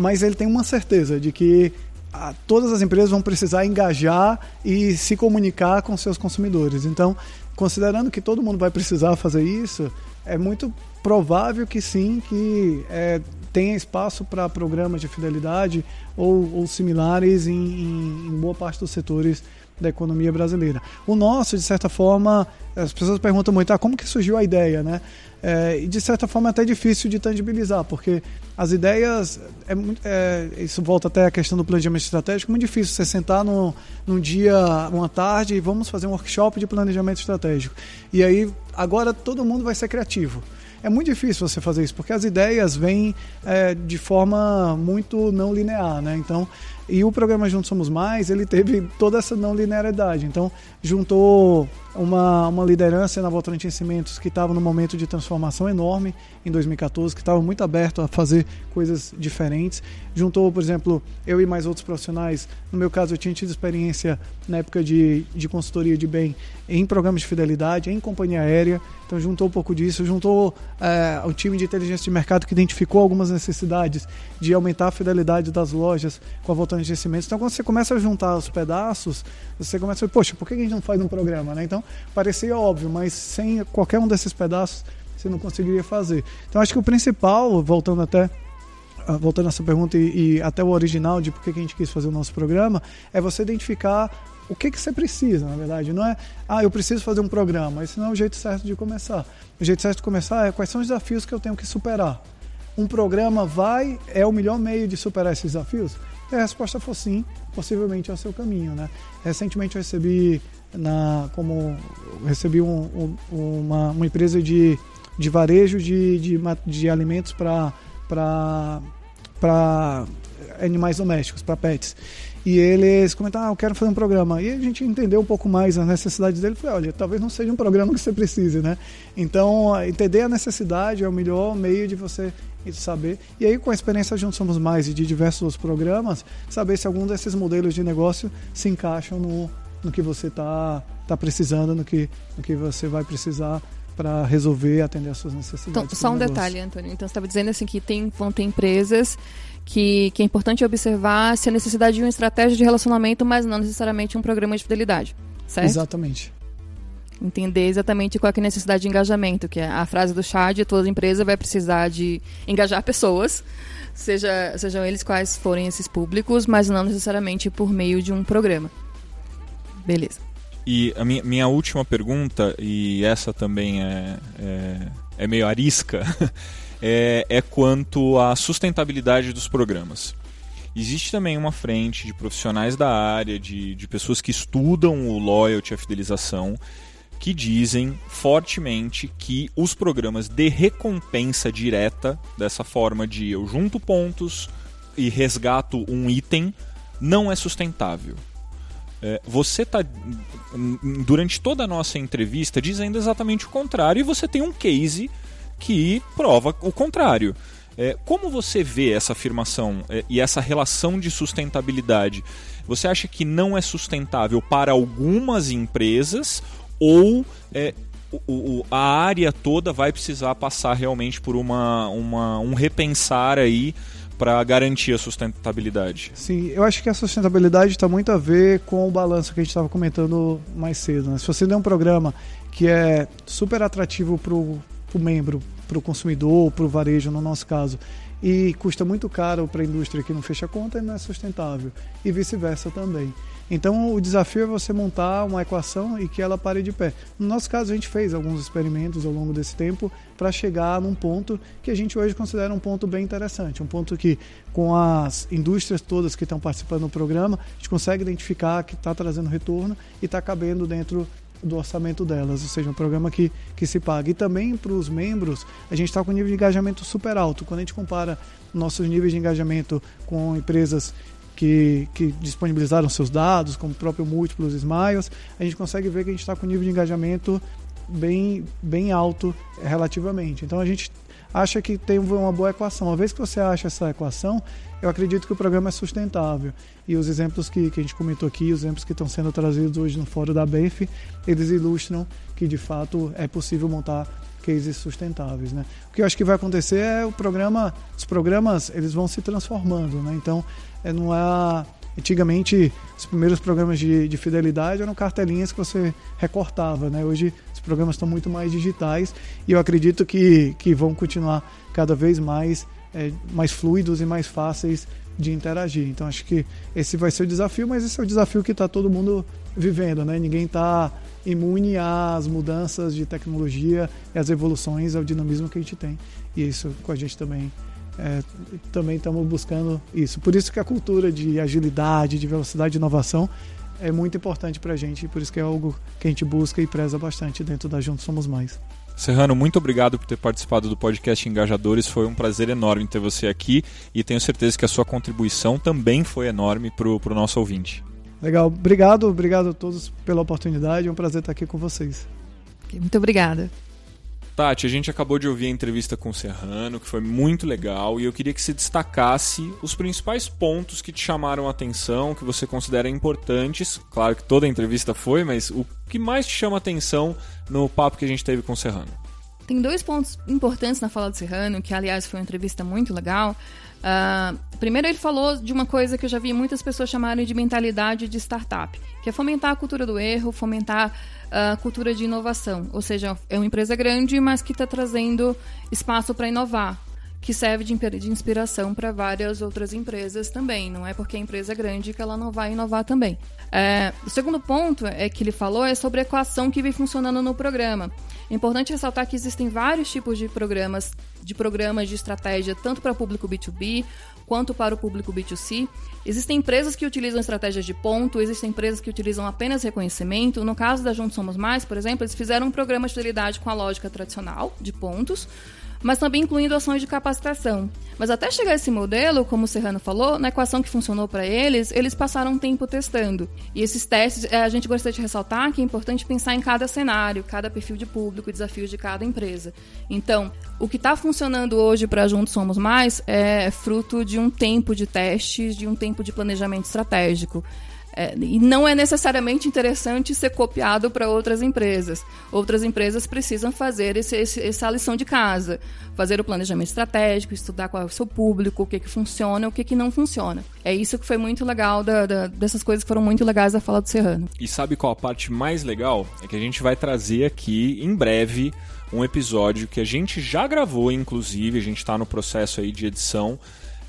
mas ele tem uma certeza de que a, todas as empresas vão precisar engajar e se comunicar com seus consumidores. Então, considerando que todo mundo vai precisar fazer isso, é muito provável que sim, que é, tenha espaço para programas de fidelidade ou, ou similares em, em, em boa parte dos setores da economia brasileira. O nosso, de certa forma, as pessoas perguntam muito, ah, como que surgiu a ideia, né? É, e de certa forma é até difícil de tangibilizar, porque as ideias, é, é, isso volta até a questão do planejamento estratégico, é muito difícil você sentar no, num dia, uma tarde e vamos fazer um workshop de planejamento estratégico. E aí, agora todo mundo vai ser criativo. É muito difícil você fazer isso, porque as ideias vêm é, de forma muito não linear, né? Então, e o programa Juntos Somos Mais, ele teve toda essa não linearidade. Então, juntou uma, uma liderança na Votorantim Cimentos que estava num momento de transformação enorme em 2014, que estava muito aberto a fazer coisas diferentes. Juntou, por exemplo, eu e mais outros profissionais. No meu caso, eu tinha tido experiência na época de, de consultoria de bem em programas de fidelidade, em companhia aérea. Então, juntou um pouco disso. Juntou é, o time de inteligência de mercado que identificou algumas necessidades de aumentar a fidelidade das lojas com a Votorantim Cimentos. Então, quando você começa a juntar os pedaços, você começa a poxa, por que a gente não faz um programa, né? Então, parecia óbvio, mas sem qualquer um desses pedaços você não conseguiria fazer. Então, acho que o principal, voltando até ah, voltando a essa pergunta e, e, até o original de por que a gente quis fazer o nosso programa, é você identificar o que, que você precisa, na verdade. Não é, ah, eu preciso fazer um programa. Esse não é o jeito certo de começar. O jeito certo de começar é quais são os desafios que eu tenho que superar. Um programa vai, é o melhor meio de superar esses desafios? E a resposta for sim, possivelmente é o seu caminho, né? Recentemente eu recebi na como recebi um, um, uma, uma empresa de, de varejo de, de, de alimentos para animais domésticos, para pets. E eles comentaram, ah, eu quero fazer um programa. E a gente entendeu um pouco mais as necessidades dele. Falei, olha, talvez não seja um programa que você precise, né? Então, entender a necessidade é o melhor meio de você saber. E aí, com a experiência Juntos Somos Mais e de diversos programas, saber se algum desses modelos de negócio se encaixam no, no que você está tá precisando, no que, no que você vai precisar para resolver atender as suas necessidades. Então, só um negócio. detalhe, Antônio. Então, você estava dizendo assim que tem, vão ter empresas que, que é importante observar se a necessidade de uma estratégia de relacionamento, mas não necessariamente um programa de fidelidade, certo? Exatamente. Entender exatamente qual é a necessidade de engajamento, que é a frase do Chad, toda empresa vai precisar de engajar pessoas, seja, sejam eles quais forem esses públicos, mas não necessariamente por meio de um programa. Beleza. E a minha, minha última pergunta, e essa também é, é, é meio arisca, é, é quanto à sustentabilidade dos programas. Existe também uma frente de profissionais da área, de, de pessoas que estudam o loyalty, a fidelização, que dizem fortemente que os programas de recompensa direta, dessa forma de eu junto pontos e resgato um item, não é sustentável. É, você está, durante toda a nossa entrevista, dizendo exatamente o contrário, e você tem um case que prova o contrário. É, como você vê essa afirmação é, e essa relação de sustentabilidade? Você acha que não é sustentável para algumas empresas ou é, o, o, a área toda vai precisar passar realmente por uma, uma um repensar aí para garantir a sustentabilidade? Sim, eu acho que a sustentabilidade está muito a ver com o balanço que a gente estava comentando mais cedo. Né? Se você tem um programa que é super atrativo para o membro, para o consumidor, para o varejo, no nosso caso, e custa muito caro para a indústria que não fecha conta e não é sustentável, e vice-versa também. Então o desafio é você montar uma equação e que ela pare de pé. No nosso caso, a gente fez alguns experimentos ao longo desse tempo para chegar num ponto que a gente hoje considera um ponto bem interessante, um ponto que com as indústrias todas que estão participando do programa, a gente consegue identificar que está trazendo retorno e está cabendo dentro do orçamento delas, ou seja, um programa que, que se paga. E também para os membros, a gente está com um nível de engajamento super alto. Quando a gente compara nossos níveis de engajamento com empresas que, que disponibilizaram seus dados, como o próprio Múltiplos Smiles, a gente consegue ver que a gente está com um nível de engajamento bem, bem alto relativamente. Então a gente acha que tem uma boa equação. Uma vez que você acha essa equação, eu acredito que o programa é sustentável. E os exemplos que, que a gente comentou aqui, os exemplos que estão sendo trazidos hoje no fórum da BEF, eles ilustram que de fato é possível montar cases sustentáveis, né? O que eu acho que vai acontecer é o programa, os programas eles vão se transformando, né? Então é, não é antigamente os primeiros programas de, de fidelidade eram cartelinhas que você recortava, né? Hoje os programas estão muito mais digitais e eu acredito que, que vão continuar cada vez mais é, mais fluidos e mais fáceis de interagir. Então acho que esse vai ser o desafio, mas esse é o desafio que está todo mundo vivendo, né? Ninguém está imune às mudanças de tecnologia e às evoluções, ao dinamismo que a gente tem. E isso com a gente também é, também estamos buscando isso. Por isso que a cultura de agilidade, de velocidade de inovação é muito importante para a gente, por isso que é algo que a gente busca e preza bastante dentro da Juntos Somos Mais. Serrano, muito obrigado por ter participado do podcast Engajadores. Foi um prazer enorme ter você aqui e tenho certeza que a sua contribuição também foi enorme para o nosso ouvinte. Legal, obrigado, obrigado a todos pela oportunidade. É um prazer estar aqui com vocês. Muito obrigada. Tati, a gente acabou de ouvir a entrevista com o Serrano, que foi muito legal, e eu queria que você destacasse os principais pontos que te chamaram a atenção, que você considera importantes. Claro que toda a entrevista foi, mas o que mais te chama a atenção no papo que a gente teve com o Serrano? Tem dois pontos importantes na fala do Serrano, que aliás foi uma entrevista muito legal. Uh, primeiro, ele falou de uma coisa que eu já vi muitas pessoas chamarem de mentalidade de startup, que é fomentar a cultura do erro, fomentar a cultura de inovação. Ou seja, é uma empresa grande, mas que está trazendo espaço para inovar, que serve de, inspiração para várias outras empresas também. Não é porque a empresa é grande que ela não vai inovar também. É, o segundo ponto é que ele falou é sobre a equação que vem funcionando no programa. É importante ressaltar que existem vários tipos de programas, de programas de estratégia, tanto para público B2B quanto para o público B2C. Existem empresas que utilizam estratégias de ponto, existem empresas que utilizam apenas reconhecimento. No caso da Juntos Somos Mais, por exemplo, eles fizeram um programa de fidelidade com a lógica tradicional de pontos, mas também incluindo ações de capacitação. Mas até chegar a esse modelo, como o Serrano falou, na equação que funcionou para eles, eles passaram um tempo testando. E esses testes, é, a gente gostaria de ressaltar que é importante pensar em cada cenário, cada perfil de público, desafios de cada empresa. Então, o que está funcionando hoje para Juntos Somos Mais é fruto de um tempo de testes, de um tempo de planejamento estratégico. É, e não é necessariamente interessante ser copiado para outras empresas. Outras empresas precisam fazer esse, esse, essa lição de casa, fazer o planejamento estratégico, estudar qual é o seu público, o que, que funciona, o que, que não funciona. É isso que foi muito legal da, da, dessas coisas que foram muito legais da fala do Serrano. E sabe qual a parte mais legal? É que a gente vai trazer aqui em breve um episódio que a gente já gravou, inclusive, a gente está no processo aí de edição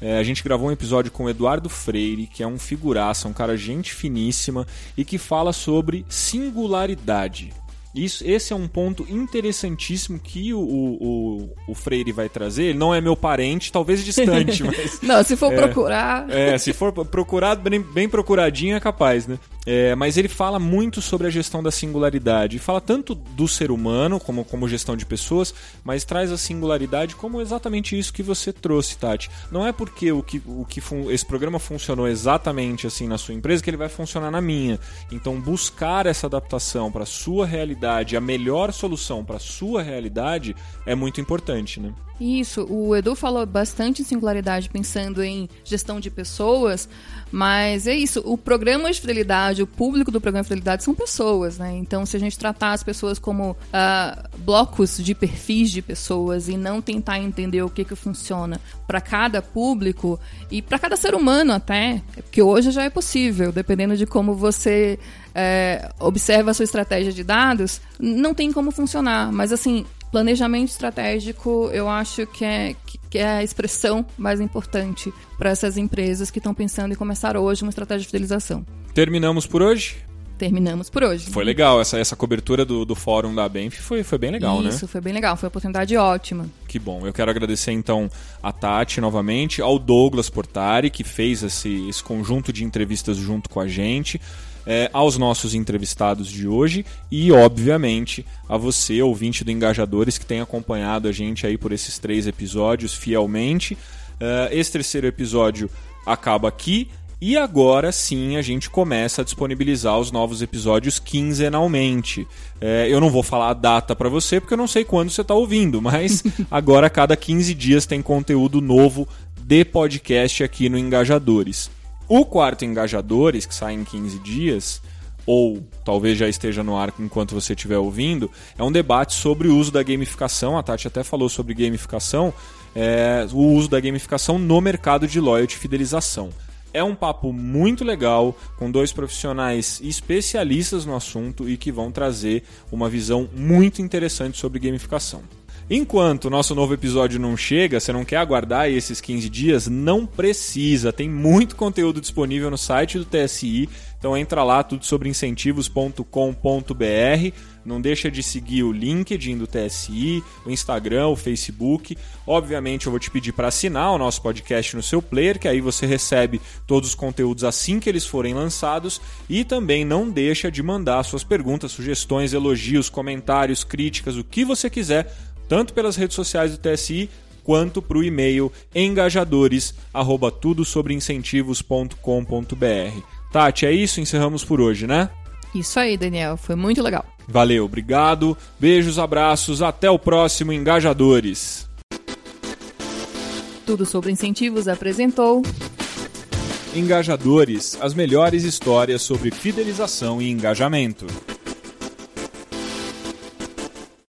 é, a gente gravou um episódio com o Eduardo Freire, que é um figuraça, um cara gente finíssima e que fala sobre singularidade. Isso, esse é um ponto interessantíssimo que o, o, o, Freire vai trazer. Ele não é meu parente, talvez distante, mas. não, se for é, procurar. É, se for procurado, bem, bem procuradinho é capaz, né? É, mas ele fala muito sobre a gestão da singularidade. Fala tanto do ser humano, como, como gestão de pessoas, mas traz a singularidade como exatamente isso que você trouxe, Tati. Não é porque o que, o que esse programa funcionou exatamente assim na sua empresa que ele vai funcionar na minha. Então, buscar essa adaptação para sua realidade, a melhor solução para sua realidade, é muito importante, né? Isso, o Edu falou bastante em singularidade pensando em gestão de pessoas, mas é isso, o programa de fidelidade, o público do programa de fidelidade são pessoas, né? Então, se a gente tratar as pessoas como uh, blocos de perfis de pessoas e não tentar entender o que, que funciona para cada público e para cada ser humano até, porque hoje já é possível, dependendo de como você é, observa a sua estratégia de dados, não tem como funcionar. Mas assim, Planejamento estratégico, eu acho que é, que é a expressão mais importante para essas empresas que estão pensando em começar hoje uma estratégia de fidelização. Terminamos por hoje? Terminamos por hoje. Foi legal, essa, essa cobertura do, do fórum da Benf foi, foi bem legal, Isso, né? Isso, foi bem legal, foi uma oportunidade ótima. Que bom. Eu quero agradecer então a Tati novamente, ao Douglas Portari, que fez esse, esse conjunto de entrevistas junto com a gente. É, aos nossos entrevistados de hoje e, obviamente, a você, ouvinte do Engajadores, que tem acompanhado a gente aí por esses três episódios fielmente. Uh, esse terceiro episódio acaba aqui. E agora sim a gente começa a disponibilizar os novos episódios quinzenalmente. É, eu não vou falar a data para você porque eu não sei quando você está ouvindo, mas agora a cada 15 dias tem conteúdo novo de podcast aqui no Engajadores. O quarto Engajadores, que sai em 15 dias, ou talvez já esteja no ar enquanto você estiver ouvindo, é um debate sobre o uso da gamificação. A Tati até falou sobre gamificação, é, o uso da gamificação no mercado de loyalty e fidelização. É um papo muito legal, com dois profissionais especialistas no assunto e que vão trazer uma visão muito interessante sobre gamificação. Enquanto o nosso novo episódio não chega, você não quer aguardar esses 15 dias? Não precisa, tem muito conteúdo disponível no site do TSI. Então entra lá, tudo sobre incentivos.com.br. Não deixa de seguir o LinkedIn do TSI, o Instagram, o Facebook. Obviamente eu vou te pedir para assinar o nosso podcast no seu player, que aí você recebe todos os conteúdos assim que eles forem lançados. E também não deixa de mandar suas perguntas, sugestões, elogios, comentários, críticas, o que você quiser tanto pelas redes sociais do TSI quanto para o e-mail engajadores@tudosobreincentivos.com.br. Tati, é isso, encerramos por hoje, né? Isso aí, Daniel, foi muito legal. Valeu, obrigado. Beijos, abraços, até o próximo Engajadores. Tudo sobre incentivos apresentou Engajadores, as melhores histórias sobre fidelização e engajamento.